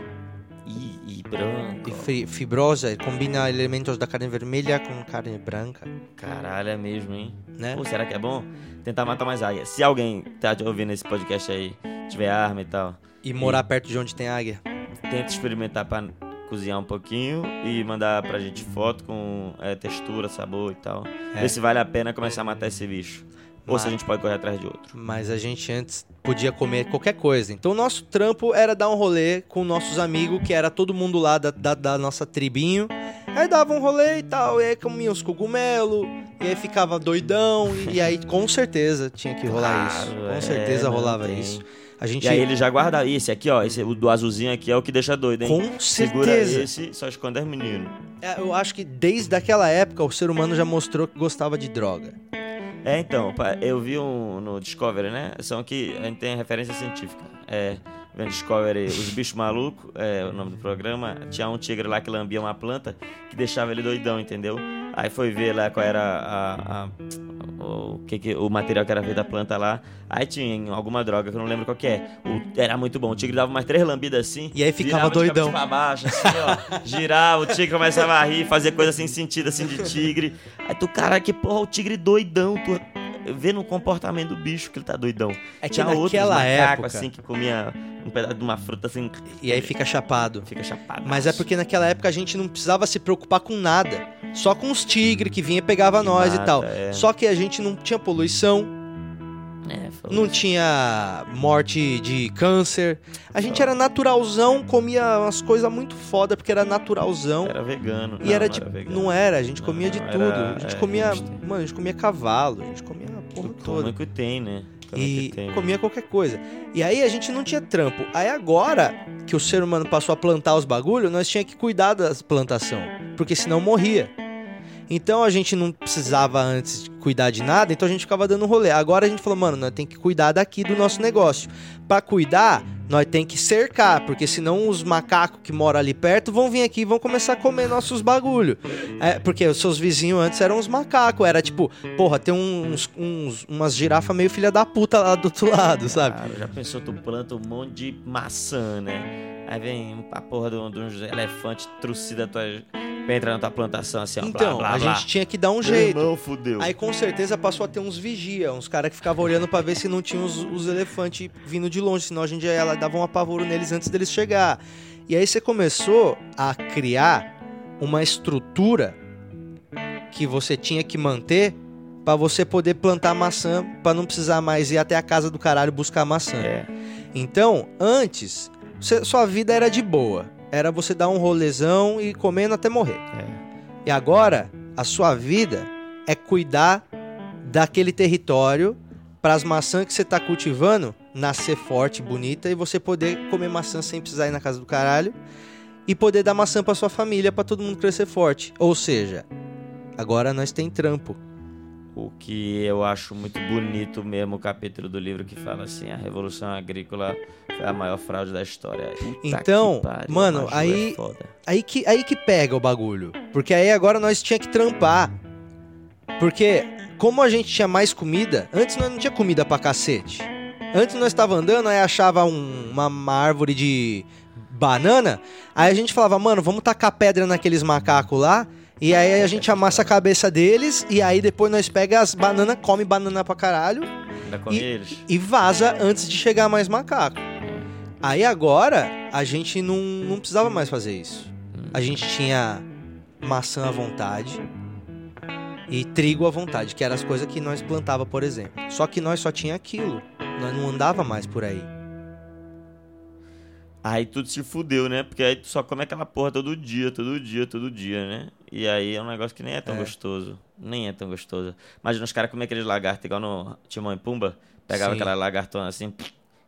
E, e e fibrosa, e combina elementos da carne vermelha com carne branca, Caralho, é mesmo, hein? né? Pô, será que é bom? Tentar matar mais águias. Se alguém tá ouvindo esse podcast aí, tiver arma e tal, E morar perto de onde tem águia. tenta experimentar pra cozinhar um pouquinho e mandar pra gente foto com é, textura, sabor e tal. É. Ver se vale a pena começar a matar esse bicho. Ou se a gente pode correr atrás de outro. Mas a gente antes podia comer qualquer coisa. Então o nosso trampo era dar um rolê com nossos amigos, que era todo mundo lá da, da, da nossa tribinho. Aí dava um rolê e tal, e aí comia os cogumelos, e aí ficava doidão, e, e aí com certeza tinha que rolar isso. Claro, Com é, certeza não rolava tem. isso. A gente. E aí ele já guarda esse aqui, ó. Esse, o do azulzinho aqui é o que deixa doido, hein? Com Segura certeza. esse, só esconde as meninos. É, Eu acho que desde aquela época o ser humano já mostrou que gostava de droga. É, então, eu vi um no Discovery, né? São que a gente tem referência científica. É, Discovery, Os Bichos Malucos, é o nome do programa. Tinha um tigre lá que lambia uma planta que deixava ele doidão, entendeu? Aí foi ver lá qual era a, a- o, que que- o material que era feito da planta lá. Aí tinha alguma droga que eu não lembro qual que é. O- era muito bom. O tigre dava umas três lambidas assim. E aí ficava doidão. Pra baixo, assim, ó. Girava, o tigre começava a rir, fazer coisa sem sentido, assim, de tigre. Aí tu, cara, que porra, o tigre doidão. Tu vê no comportamento do bicho que ele tá doidão. É que Tinha naquela macacos, época. assim, que comia um pedaço de uma fruta, assim, E aí fica chapado. fica chapado. Mas é porque naquela época a gente não precisava se preocupar com nada. Só com os tigres que vinha e pegava nós e mata, tal. é. Só que a gente não tinha poluição, É, não tinha morte de câncer. A gente era naturalzão, comia umas coisas muito foda porque era naturalzão. Era vegano. E não, era não tipo, vegano. não era, a gente Não, comia de tudo. era- a gente é, comia, hipster. mano, a gente comia cavalo, a gente comia porra toda. Como é que tem, né? Como E tem, né? comia qualquer coisa. E aí a gente não tinha trampo. Aí agora que o ser humano passou a plantar os bagulho, nós tinha que cuidar das plantação, porque senão morria. Então a gente não precisava antes de cuidar de nada, então a gente ficava dando rolê. Agora a gente falou, mano, nós tem que cuidar daqui do nosso negócio. Pra cuidar, nós tem que cercar, porque senão os macacos que moram ali perto vão vir aqui e vão começar a comer nossos bagulho. É, porque os seus vizinhos antes eram uns macacos, era tipo, porra, tem uns, uns umas girafas meio filha da puta lá do outro lado, sabe? Cara, já pensou, tu planta um monte de maçã, né? Aí vem a porra de um- de uns elefantes trucida tua, pra entrar na tua plantação assim, ó. blá, Então, blá, a blá. gente tinha que dar um jeito. irmão, fudeu. Aí com certeza passou a ter uns vigia, uns caras que ficavam olhando pra ver se não tinha os, os elefantes vindo de longe, senão a gente já ia lá e dava um apavoro neles antes deles chegar. E aí você começou a criar uma estrutura que você tinha que manter pra você poder plantar maçã, pra não precisar mais ir até a casa do caralho buscar maçã. É, Então, antes, sua vida era de boa. Era você dar um rolezão e comendo até morrer. é. E agora, a sua vida é cuidar daquele território para as maçãs que você tá cultivando nascer forte, bonita e você poder comer maçã sem precisar ir na casa do caralho e poder dar maçã para sua família para todo mundo crescer forte. Ou seja, agora nós tem trampo. O que eu acho muito bonito mesmo o capítulo do livro que fala assim, a revolução agrícola foi a maior fraude da história. Puta Então, pariu, mano, macho, aí- é. Aí que, aí que pega o bagulho. Porque aí agora nós tinha que trampar. Porque como a gente tinha mais comida, antes nós não tinha comida pra cacete. Antes nós estava andando, aí achava um- uma, uma árvore de banana, aí a gente falava, mano, vamos tacar pedra naqueles macacos lá, e aí a gente amassa a cabeça deles, e aí depois nós pega as bananas, come banana pra caralho, Ainda come eles? e vaza antes de chegar mais macaco. Aí agora a gente não, não precisava mais fazer isso. A gente tinha maçã à vontade e trigo à vontade, que eram as coisas que nós plantava, por exemplo. Só que nós só tinha aquilo. Nós não andava mais por aí. Aí tudo se fudeu, né? Porque aí tu só come aquela porra todo dia, todo dia, todo dia, né? E aí é um negócio que nem é tão É. gostoso. Nem é tão gostoso. Imagina os caras comer aqueles lagartos igual no Timão e Pumba. Pegava Sim. aquela lagartona assim,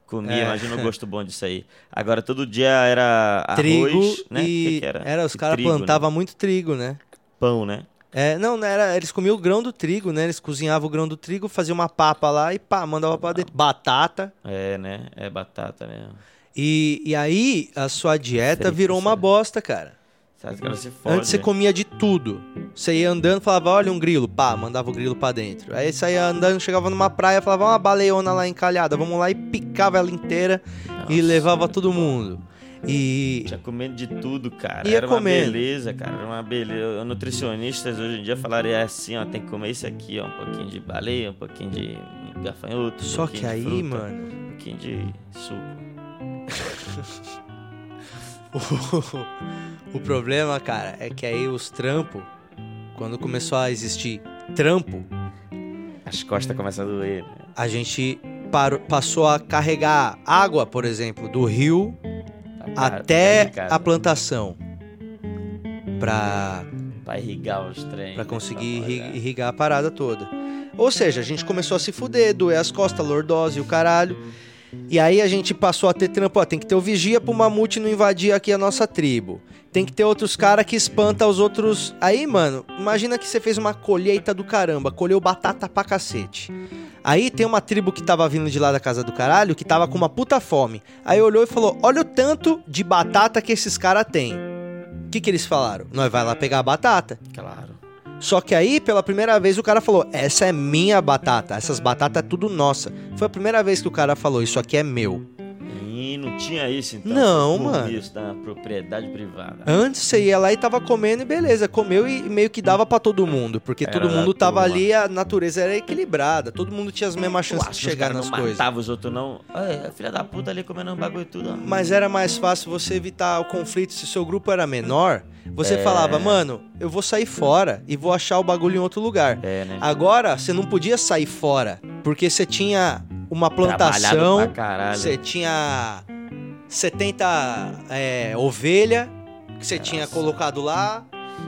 comia. É. Imagina o gosto bom disso aí. Agora todo dia era arroz, trigo né? e Que que era? os E caras né? plantavam muito trigo, né? Pão, né? É, não, não era, eles comiam o grão do trigo, né? Eles cozinhavam o grão do trigo, faziam uma papa lá e pá, mandava pra dentro. Batata. É, né? É batata mesmo. E, e aí a sua dieta virou uma bosta, cara. Sabe que ela se fode. Antes você comia de tudo. Você ia andando, falava, olha um grilo, pá, mandava o grilo pra dentro. Aí você ia andando, chegava numa praia, falava, "Ó, uma baleona lá encalhada, vamos lá e picava ela inteira e Nossa, levava todo mundo. E Tinha comendo de tudo, cara. Ia era uma comendo. beleza, cara. Era uma beleza. Nutricionistas hoje em dia falariam assim, ó, tem que comer isso aqui, ó. Um pouquinho de baleia, um pouquinho de gafanhoto. um só pouquinho que aí, fruta, mano, Um pouquinho de suco. o, o problema, cara, é que aí os trampos, quando começou a existir trampo, As costas começam a doer, né? a gente parou, passou a carregar água, por exemplo, do rio Pra- até pra casa, a plantação. Pra Pra irrigar os trem. Pra conseguir pra irrigar a parada toda. Ou seja, a gente começou a se fuder, doer as costas, lordose e o caralho. E aí a gente passou a ter trampo, ó, tem que ter o vigia pro mamute não invadir aqui a nossa tribo. Tem que ter outros caras que espanta os outros. Aí, mano, imagina que você fez uma colheita do caramba, colheu batata pra cacete. Aí tem uma tribo que tava vindo de lá da casa do caralho que tava com uma puta fome. Aí olhou e falou: Olha o tanto de batata que esses caras têm. O que, que eles falaram? Nós vai lá pegar a batata. Claro. Só que aí, pela primeira vez, o cara falou: Essa é minha batata, essas batatas é tudo nossa. Foi a primeira vez que o cara falou: Isso aqui é meu. Menino, não tinha isso, então? Não, mano. Isso, da propriedade privada. Antes você ia lá e tava comendo e beleza, comeu e meio que dava pra todo mundo, porque Era todo mundo tava turma. ali, a natureza era equilibrada, todo mundo tinha as mesmas chances de chegar nas não coisas. matava os outros, não? Olha, a filha da puta ali comendo um bagulho e tudo, ó. Mas era mais fácil você evitar o conflito se seu grupo era menor. Você É. falava, mano, eu vou sair fora e vou achar o bagulho em outro lugar. É, né? Agora, você não podia sair fora, porque você tinha uma plantação, você tinha 70 é, ovelha que você tinha colocado lá.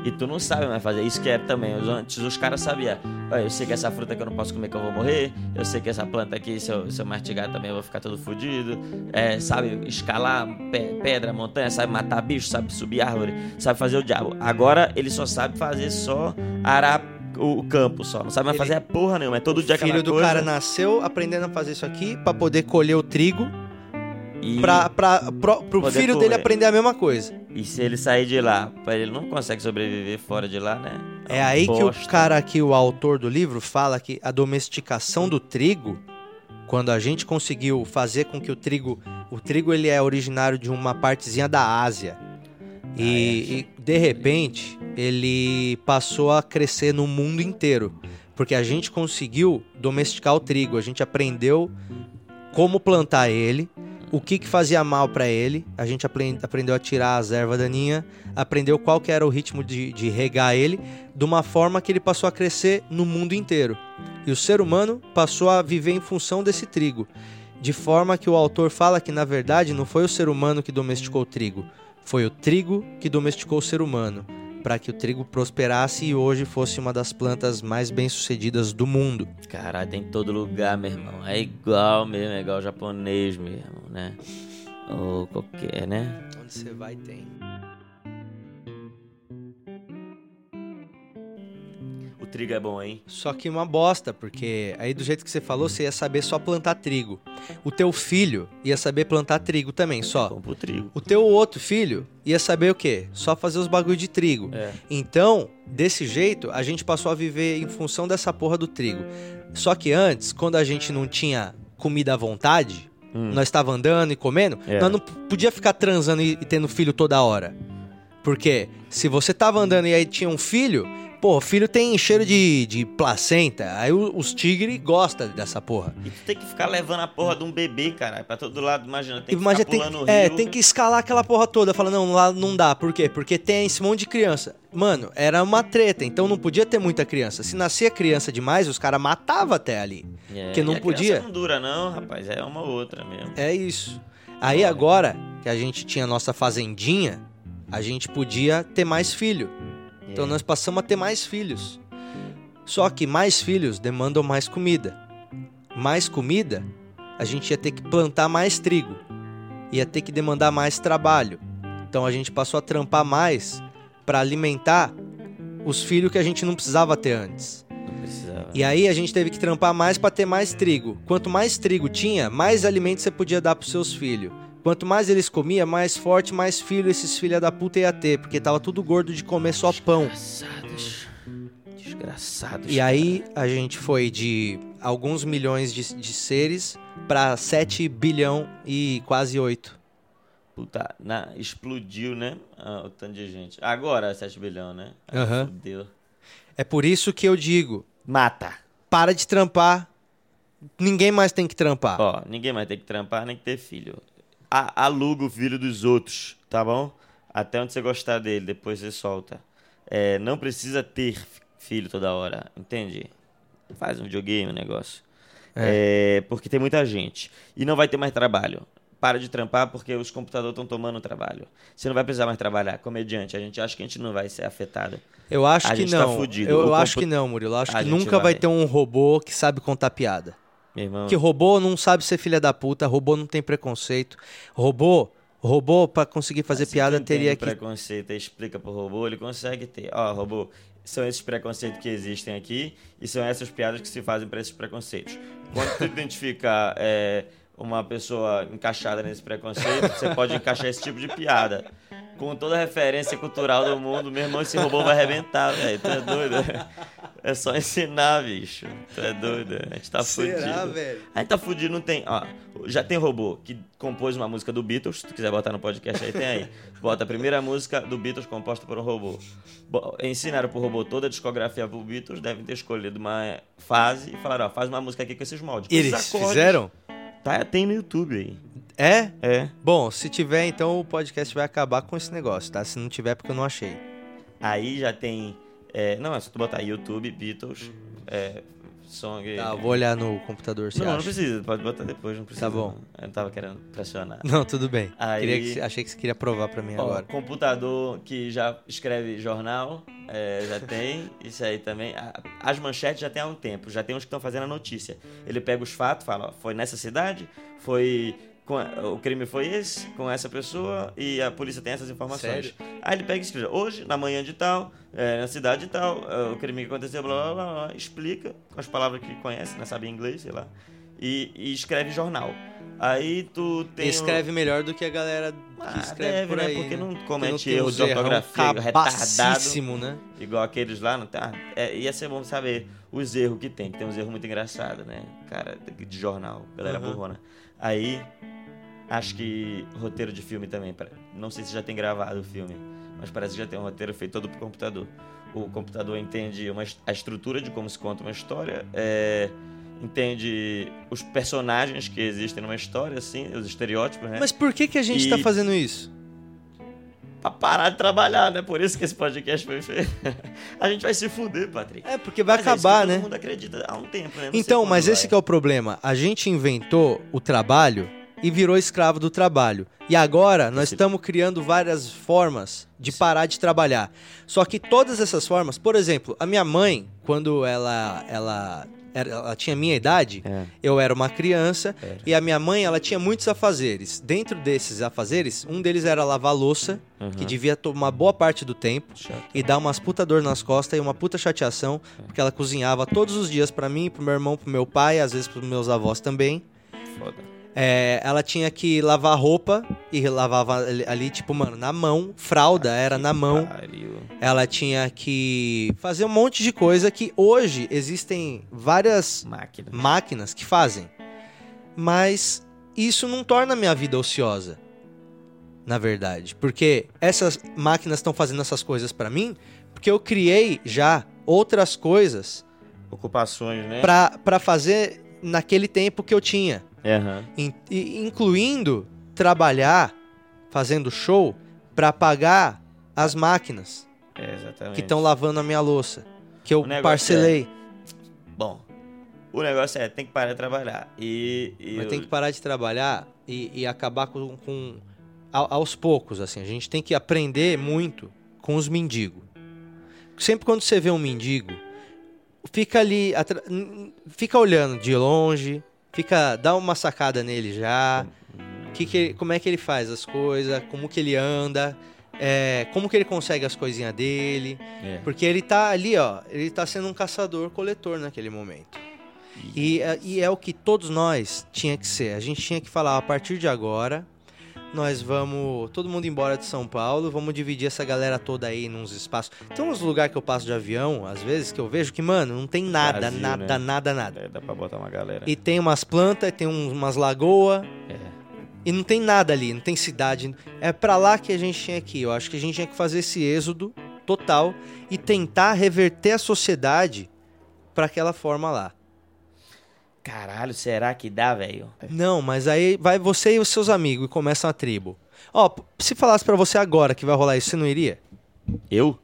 E tu não sabe mais fazer. Isso que é também. Antes os caras sabiam. Eu sei que essa fruta aqui eu não posso comer que eu vou morrer. Eu sei que essa planta aqui, se eu, se eu mastigar também eu vou ficar todo fudido. É, sabe escalar pe- pedra, montanha, sabe matar bicho, sabe subir árvore, sabe fazer o diabo. Agora ele só sabe fazer só arar o, campo só. Não sabe mais Ele- fazer a porra nenhuma. É todo dia O filho aquela do coisa. cara nasceu aprendendo a fazer isso aqui pra poder colher o trigo, e, pra, pra, pro, pro filho dele aprender a mesma coisa. E se ele sair de lá, ele não consegue sobreviver fora de lá, né? É uma aí que o bosta. cara aqui, o autor do livro, fala que a domesticação do trigo, quando a gente conseguiu fazer com que o trigo, o trigo ele é originário de uma partezinha da Ásia. E, e, de repente ele passou a crescer no mundo inteiro, porque a gente conseguiu domesticar o trigo, a gente aprendeu como plantar ele, o que, que fazia mal para ele, a gente apren- aprendeu a tirar as ervas daninhas, aprendeu qual que era o ritmo de, de regar ele, de uma forma que ele passou a crescer no mundo inteiro. E o ser humano passou a viver em função desse trigo. De forma que o autor fala que, na verdade, não foi o ser humano que domesticou o trigo, foi o trigo que domesticou o ser humano, para que o trigo prosperasse e hoje fosse uma das plantas mais bem-sucedidas do mundo. Caralho, tem em todo lugar, meu irmão. É igual mesmo, é igual japonês mesmo, né? Ou qualquer, né? Onde você vai, tem. Trigo é bom, hein? Só que uma bosta, porque aí do jeito que você falou, você ia saber só plantar trigo. O teu filho ia saber plantar trigo também, só. Bom pro trigo. O teu outro filho ia saber o quê? Só fazer os bagulho de trigo. É. Então, desse jeito, a gente passou a viver em função dessa porra do trigo. Só que antes, quando a gente não tinha comida à vontade, Hum. nós estava andando e comendo, É. nós não podia ficar transando e, e tendo filho toda hora. Porque se você tava andando e aí tinha um filho, pô, filho tem cheiro de, de placenta. Aí os tigres gostam dessa porra. E tu tem que ficar levando a porra de um bebê, caralho, pra todo lado, imagina. Tem que Imagina, ficar tem, pulando é, rio. tem que escalar aquela porra toda. Fala, não, lá não dá. Por quê? Porque tem esse monte de criança. Mano, era uma treta, então não podia ter muita criança. Se nascia criança demais, os caras matavam até ali. É, porque não podia. não dura não, rapaz, é uma outra mesmo. É isso. Aí agora que a gente tinha nossa fazendinha, a gente podia ter mais filho. Então nós passamos a ter mais filhos. Só que mais filhos demandam mais comida. Mais comida, a gente ia ter que plantar mais trigo. Ia ter que demandar mais trabalho. Então a gente passou a trampar mais para alimentar os filhos que a gente não precisava ter antes. Precisava. E aí a gente teve que trampar mais para ter mais trigo. Quanto mais trigo tinha, mais alimento você podia dar pros seus filhos. Quanto mais eles comiam, mais forte, mais filho esses filha da puta ia ter, porque tava tudo gordo de comer só pão. Desgraçados. Desgraçados. E aí a gente foi de alguns milhões de, de seres para 7 bilhão e quase 8. Puta, na, explodiu, né? Ah, o tanto de gente. Agora 7 bilhão, né? Ah, Aham. Fudeu. É por isso que eu digo, Mata. para de trampar. Ninguém mais tem que trampar. Ó, ninguém mais tem que trampar nem que ter filho. A, aluga o filho dos outros, tá bom? Até onde você gostar dele, depois você solta. É, não precisa ter fi- filho toda hora, entende? Faz um videogame, um negócio. É, porque tem muita gente. E não vai ter mais trabalho. Para de trampar porque os computadores estão tomando trabalho. Você não vai precisar mais trabalhar. Comediante, a gente acha que a gente não vai ser afetado. Eu acho A que tá não. fudido. Eu, eu acho que não, Murilo. Eu acho A que nunca vai vai. ter um robô que sabe contar piada. Porque robô não sabe ser filha da puta, robô não tem preconceito. Robô, robô para conseguir fazer Se piada teria que preconceito explica pro robô, ele consegue ter. Ó, robô, são esses preconceitos que existem aqui e são essas piadas que se fazem para esses preconceitos. Quando tu identificar é, uma pessoa encaixada nesse preconceito, você pode encaixar esse tipo de piada. Com toda a referência cultural do mundo, meu irmão, esse robô vai arrebentar, velho. Tu é doido? É só ensinar, bicho. Tu é doido? A gente tá Será, fudido. velho? A gente tá fudido, não tem. Ó, Já tem robô que compôs uma música do Beatles, se tu quiser botar no podcast aí, tem aí. Bota a primeira música do Beatles composta por um robô. Bo- Ensinaram pro robô toda a discografia pro Beatles, devem ter escolhido uma fase e falaram, ó, faz uma música aqui com esses moldes. com esses Eles acordes. fizeram? Tá, tem no YouTube aí. É? É. Bom, se tiver, então o podcast vai acabar com esse negócio, tá? Se não tiver, é porque eu não achei. Aí já tem. é, não, é só tu botar YouTube, Beatles, é, song. Tá, eu vou olhar no computador, você não, não acha? precisa, pode botar depois, não precisa. Tá bom. não. Eu não tava querendo pressionar. Não, tudo bem. Aí- Queria que achei que você queria provar pra mim Ó, agora. computador que já escreve jornal, é, já tem, isso aí também. As manchetes já tem há um tempo, já tem uns que estão fazendo a notícia. Ele pega os fatos, fala, ó, foi nessa cidade, foi. A- o crime foi esse, com essa pessoa, e a polícia tem essas informações. Sério? Aí ele pega e escreve, hoje, na manhã de tal, é, na cidade de tal, é, o crime que aconteceu, blá blá blá, blá, explica com as palavras que conhece, né, sabe inglês, sei lá, e, e escreve jornal. Aí tu tem. Escreve melhor do que a galera que ah, escreve deve, por né? aí. Porque né? não comete erro de ortografia, retardado. cabacíssimo, né? Igual aqueles lá, não tá? É, ia ser bom saber os erros que tem, que tem uns erros muito engraçados, né? Cara, de, jornal, galera Aham. burrona. Aí, acho que roteiro de filme também. Não sei se já tem gravado o filme, mas parece que já tem um roteiro feito todo por computador. O computador entende uma, a estrutura de como se conta uma história, é, entende os personagens que existem numa história, assim, os estereótipos, né? Mas por que, que a gente E- tá fazendo isso? pra parar de trabalhar, né? Por isso que esse podcast foi feito. a gente vai se fuder, Patrick. É, porque vai Mas é acabar, que né? Todo mundo acredita há um tempo, né? Não Então, mas vai. esse que é o problema. A gente inventou o trabalho e virou escravo do trabalho. E agora nós estamos criando várias formas de parar de trabalhar. Só que todas essas formas, por exemplo, a minha mãe, quando ela ela ela tinha minha idade, É. eu era uma criança e a minha mãe ela tinha muitos afazeres. Dentro desses afazeres, um deles era lavar louça, que Uhum. devia tomar boa parte do tempo Chato. e dar umas puta dor nas costas e uma puta chateação, porque ela cozinhava todos os dias pra mim, pro meu irmão, pro meu pai, às vezes pros meus avós também. Foda. É, ela tinha que lavar roupa e lavava ali, tipo, mano, na mão, fralda era na mão. Ela tinha que fazer um monte de coisa que hoje existem várias Máquina. máquinas que fazem. Mas isso não torna a minha vida ociosa. Na verdade, porque essas máquinas estão fazendo essas coisas pra mim, porque eu criei já outras coisas Ocupações, né? pra fazer naquele tempo que eu tinha, Aham. In- incluindo trabalhar fazendo show pra pagar as máquinas É, que estão lavando a minha louça, que eu parcelei. Bom, o negócio é, tem que parar de trabalhar. E. e Mas eu- tem que parar de trabalhar e, e acabar com, com- a- aos poucos, assim. A gente tem que aprender muito com os mendigos. Sempre quando você vê um mendigo, fica ali, atra- fica olhando de longe, fica, dá uma sacada nele já. Que que como é que ele faz as coisas, como que ele anda, é, como que ele consegue as coisinhas dele. É. Porque ele tá ali, ó, ele tá sendo um caçador-coletor naquele momento. E, é- e é o que todos nós tinha que ser. A gente tinha que falar, a partir de agora, nós vamos, todo mundo embora de São Paulo, vamos dividir essa galera toda aí nos espaços. Tem uns lugares que eu passo de avião, às vezes, que eu vejo que, mano, não tem nada, Vazio, nada, né? nada, nada. É, dá pra botar uma galera. E tem umas plantas, tem umas lagoas, É. e não tem nada ali, não tem cidade. É pra lá que a gente tinha que ir. Eu acho que a gente tinha que fazer esse êxodo total e tentar reverter a sociedade pra aquela forma lá. Caralho, será que dá, velho? Não, mas aí vai você e os seus amigos e começa uma tribo. Ó, se falasse pra você agora que vai rolar isso, você não iria? Eu?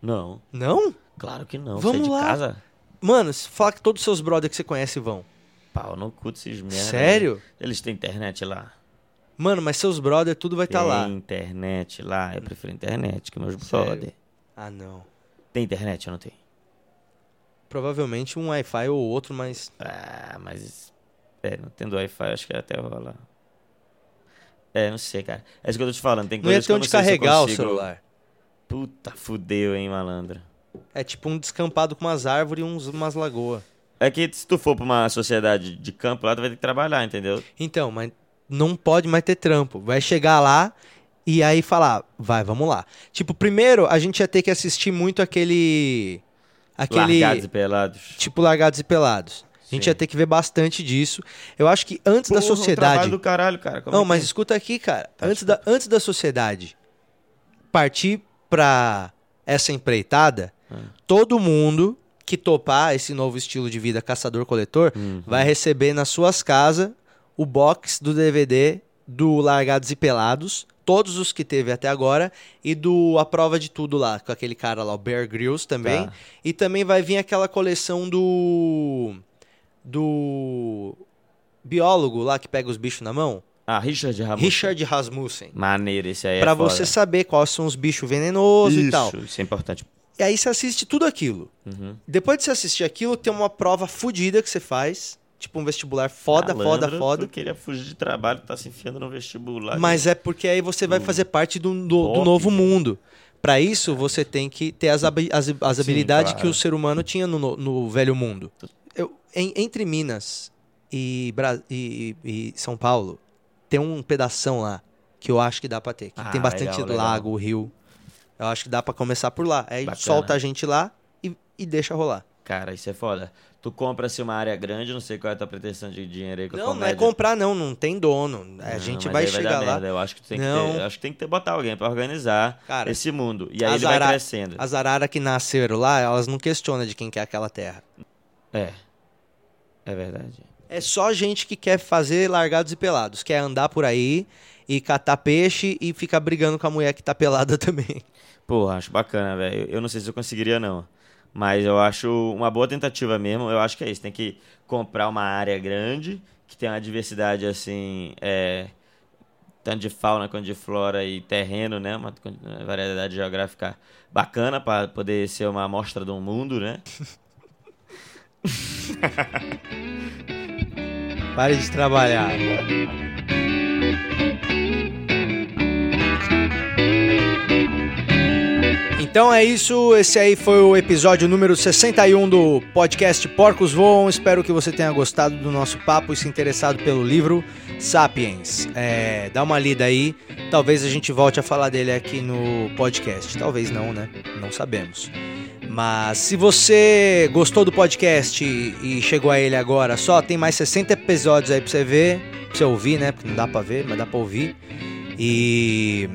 Não. Não? Claro que não. Vamos Você é de lá. casa? Mano, se falar que todos os seus brothers que você conhece vão. Pau, não curto esses merda. Sério? Eles têm internet lá. Mano, mas seus brothers tudo vai estar Tem lá. internet lá. Eu prefiro internet que meus Sério? brother. Ah, não. Tem internet ou não tem? Provavelmente um Wi-Fi ou outro, mas. Ah, mas. É, não tendo Wi-Fi, acho que até rola. É, não sei, cara. É isso que eu tô te falando. Tem Não ia ter onde carregar o consigo- celular. Puta, fudeu, hein, malandro. É tipo um descampado com umas árvores e uns, umas lagoas. É que se tu for pra uma sociedade de campo lá, tu vai ter que trabalhar, entendeu? Então, mas não pode mais ter trampo. Vai chegar lá e aí falar, vai, vamos lá. Tipo, primeiro a gente ia ter que assistir muito aquele. Aquele. Largados e pelados. Tipo Largados e Pelados. A gente Sim. ia ter que ver bastante disso. Eu acho que antes da Porra, um sociedade. trabalho do caralho, cara. Como Não, é mas escuta aqui, cara. Tá, antes, da, antes da sociedade partir pra essa empreitada, Ah. todo mundo que topar esse novo estilo de vida caçador-coletor Uhum. vai receber nas suas casas o box do DVD do Largados e Pelados, todos os que teve até agora, e do A Prova de Tudo lá, com aquele cara lá, o Bear Grylls também. Tá. E também vai vir aquela coleção do. do. biólogo lá que pega os bichos na mão. Ah, Richard Ramon. Richard Rasmussen. Maneiro, esse aí é Pra foda. você saber quais são os bichos venenosos e tal. Isso, isso é importante. E aí você assiste tudo aquilo. Uhum. Depois de você assistir aquilo, tem uma prova fodida que você faz. Tipo um vestibular foda, foda, Malandro, foda. Tu queria fugir de trabalho, tá se enfiando no vestibular. Mas é porque aí você vai fazer parte do, do, do novo mundo. Pra isso, você tem que ter as, as, as habilidades claro. que o ser humano tinha no, no- velho mundo. Eu, em- entre Minas e, Bra- e- e São Paulo, tem um pedação lá que eu acho que dá pra ter. Que Ah, tem bastante legal, legal. lago, rio. Eu acho que dá pra começar por lá. Aí Bacana. solta a gente lá e, e deixa rolar. Cara, isso é foda. Tu compra-se uma área grande, não sei qual é a tua pretensão de dinheiro aí com Não, não é comprar, não. Não tem dono. A Não, gente vai aí chegar lá. merda. Eu acho que tu tem Não. que ter, eu acho que tem que ter, botar alguém pra organizar Cara, esse mundo. E aí ele vai crescendo. As araras que nasceram lá, elas não questionam de quem quer aquela terra. É. É verdade. É só gente que quer fazer largados e pelados. Quer andar por aí e catar peixe e ficar brigando com a mulher que tá pelada também. Porra, acho bacana, velho. Eu não sei se eu conseguiria, não. Mas eu acho uma boa tentativa mesmo. Eu acho que é isso. Tem que comprar uma área grande, que tem uma diversidade, assim, é, tanto de fauna quanto de flora e terreno, né? Uma variedade geográfica bacana para poder ser uma amostra do mundo, né? Pare de trabalhar. Então é isso, esse aí foi o episódio número 61 do podcast Porcos Voam. Espero que você tenha gostado do nosso papo e se interessado pelo livro Sapiens. É, dá uma lida aí, talvez a gente volte a falar dele aqui no podcast. Talvez não, né? Não sabemos. Mas se você gostou do podcast e, chegou a ele agora só, tem mais 60 episódios aí pra você ver, pra você ouvir, né? Porque não dá pra ver, mas dá pra ouvir. E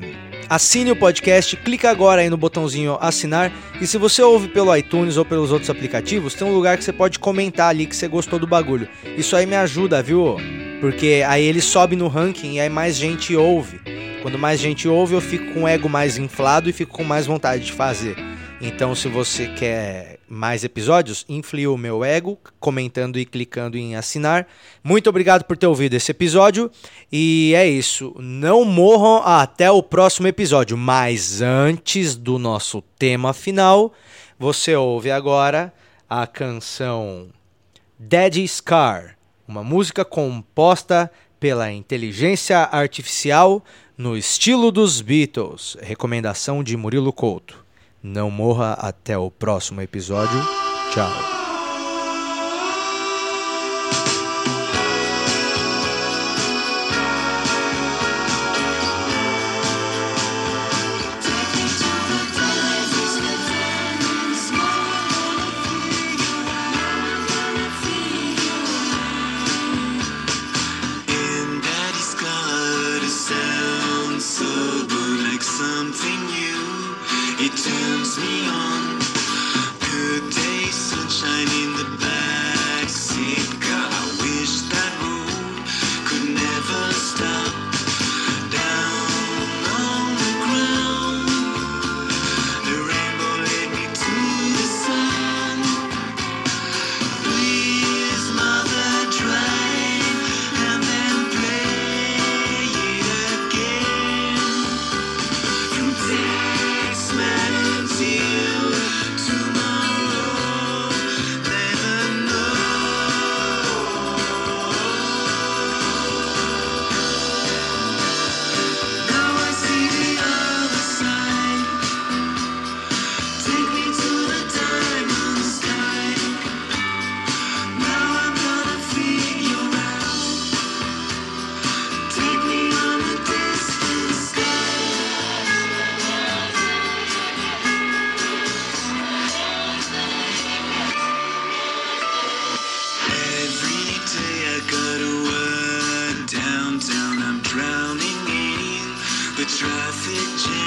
assine o podcast, clica agora aí no botãozinho assinar. E se você ouve pelo iTunes ou pelos outros aplicativos, tem um lugar que você pode comentar ali que você gostou do bagulho. Isso aí me ajuda, viu? Porque aí ele sobe no ranking e aí mais gente ouve. Quando mais gente ouve, eu fico com o ego mais inflado e fico com mais vontade de fazer. Então, se você quer mais episódios, inflie o meu ego comentando e clicando em assinar. Muito obrigado por ter ouvido esse episódio. E é isso. Não morram até o próximo episódio. Mas antes do nosso tema final, você ouve agora a canção Dead Scar, uma música composta pela inteligência artificial no estilo dos Beatles. Recomendação de Murilo Couto. Não morra até o próximo episódio. Tchau. music.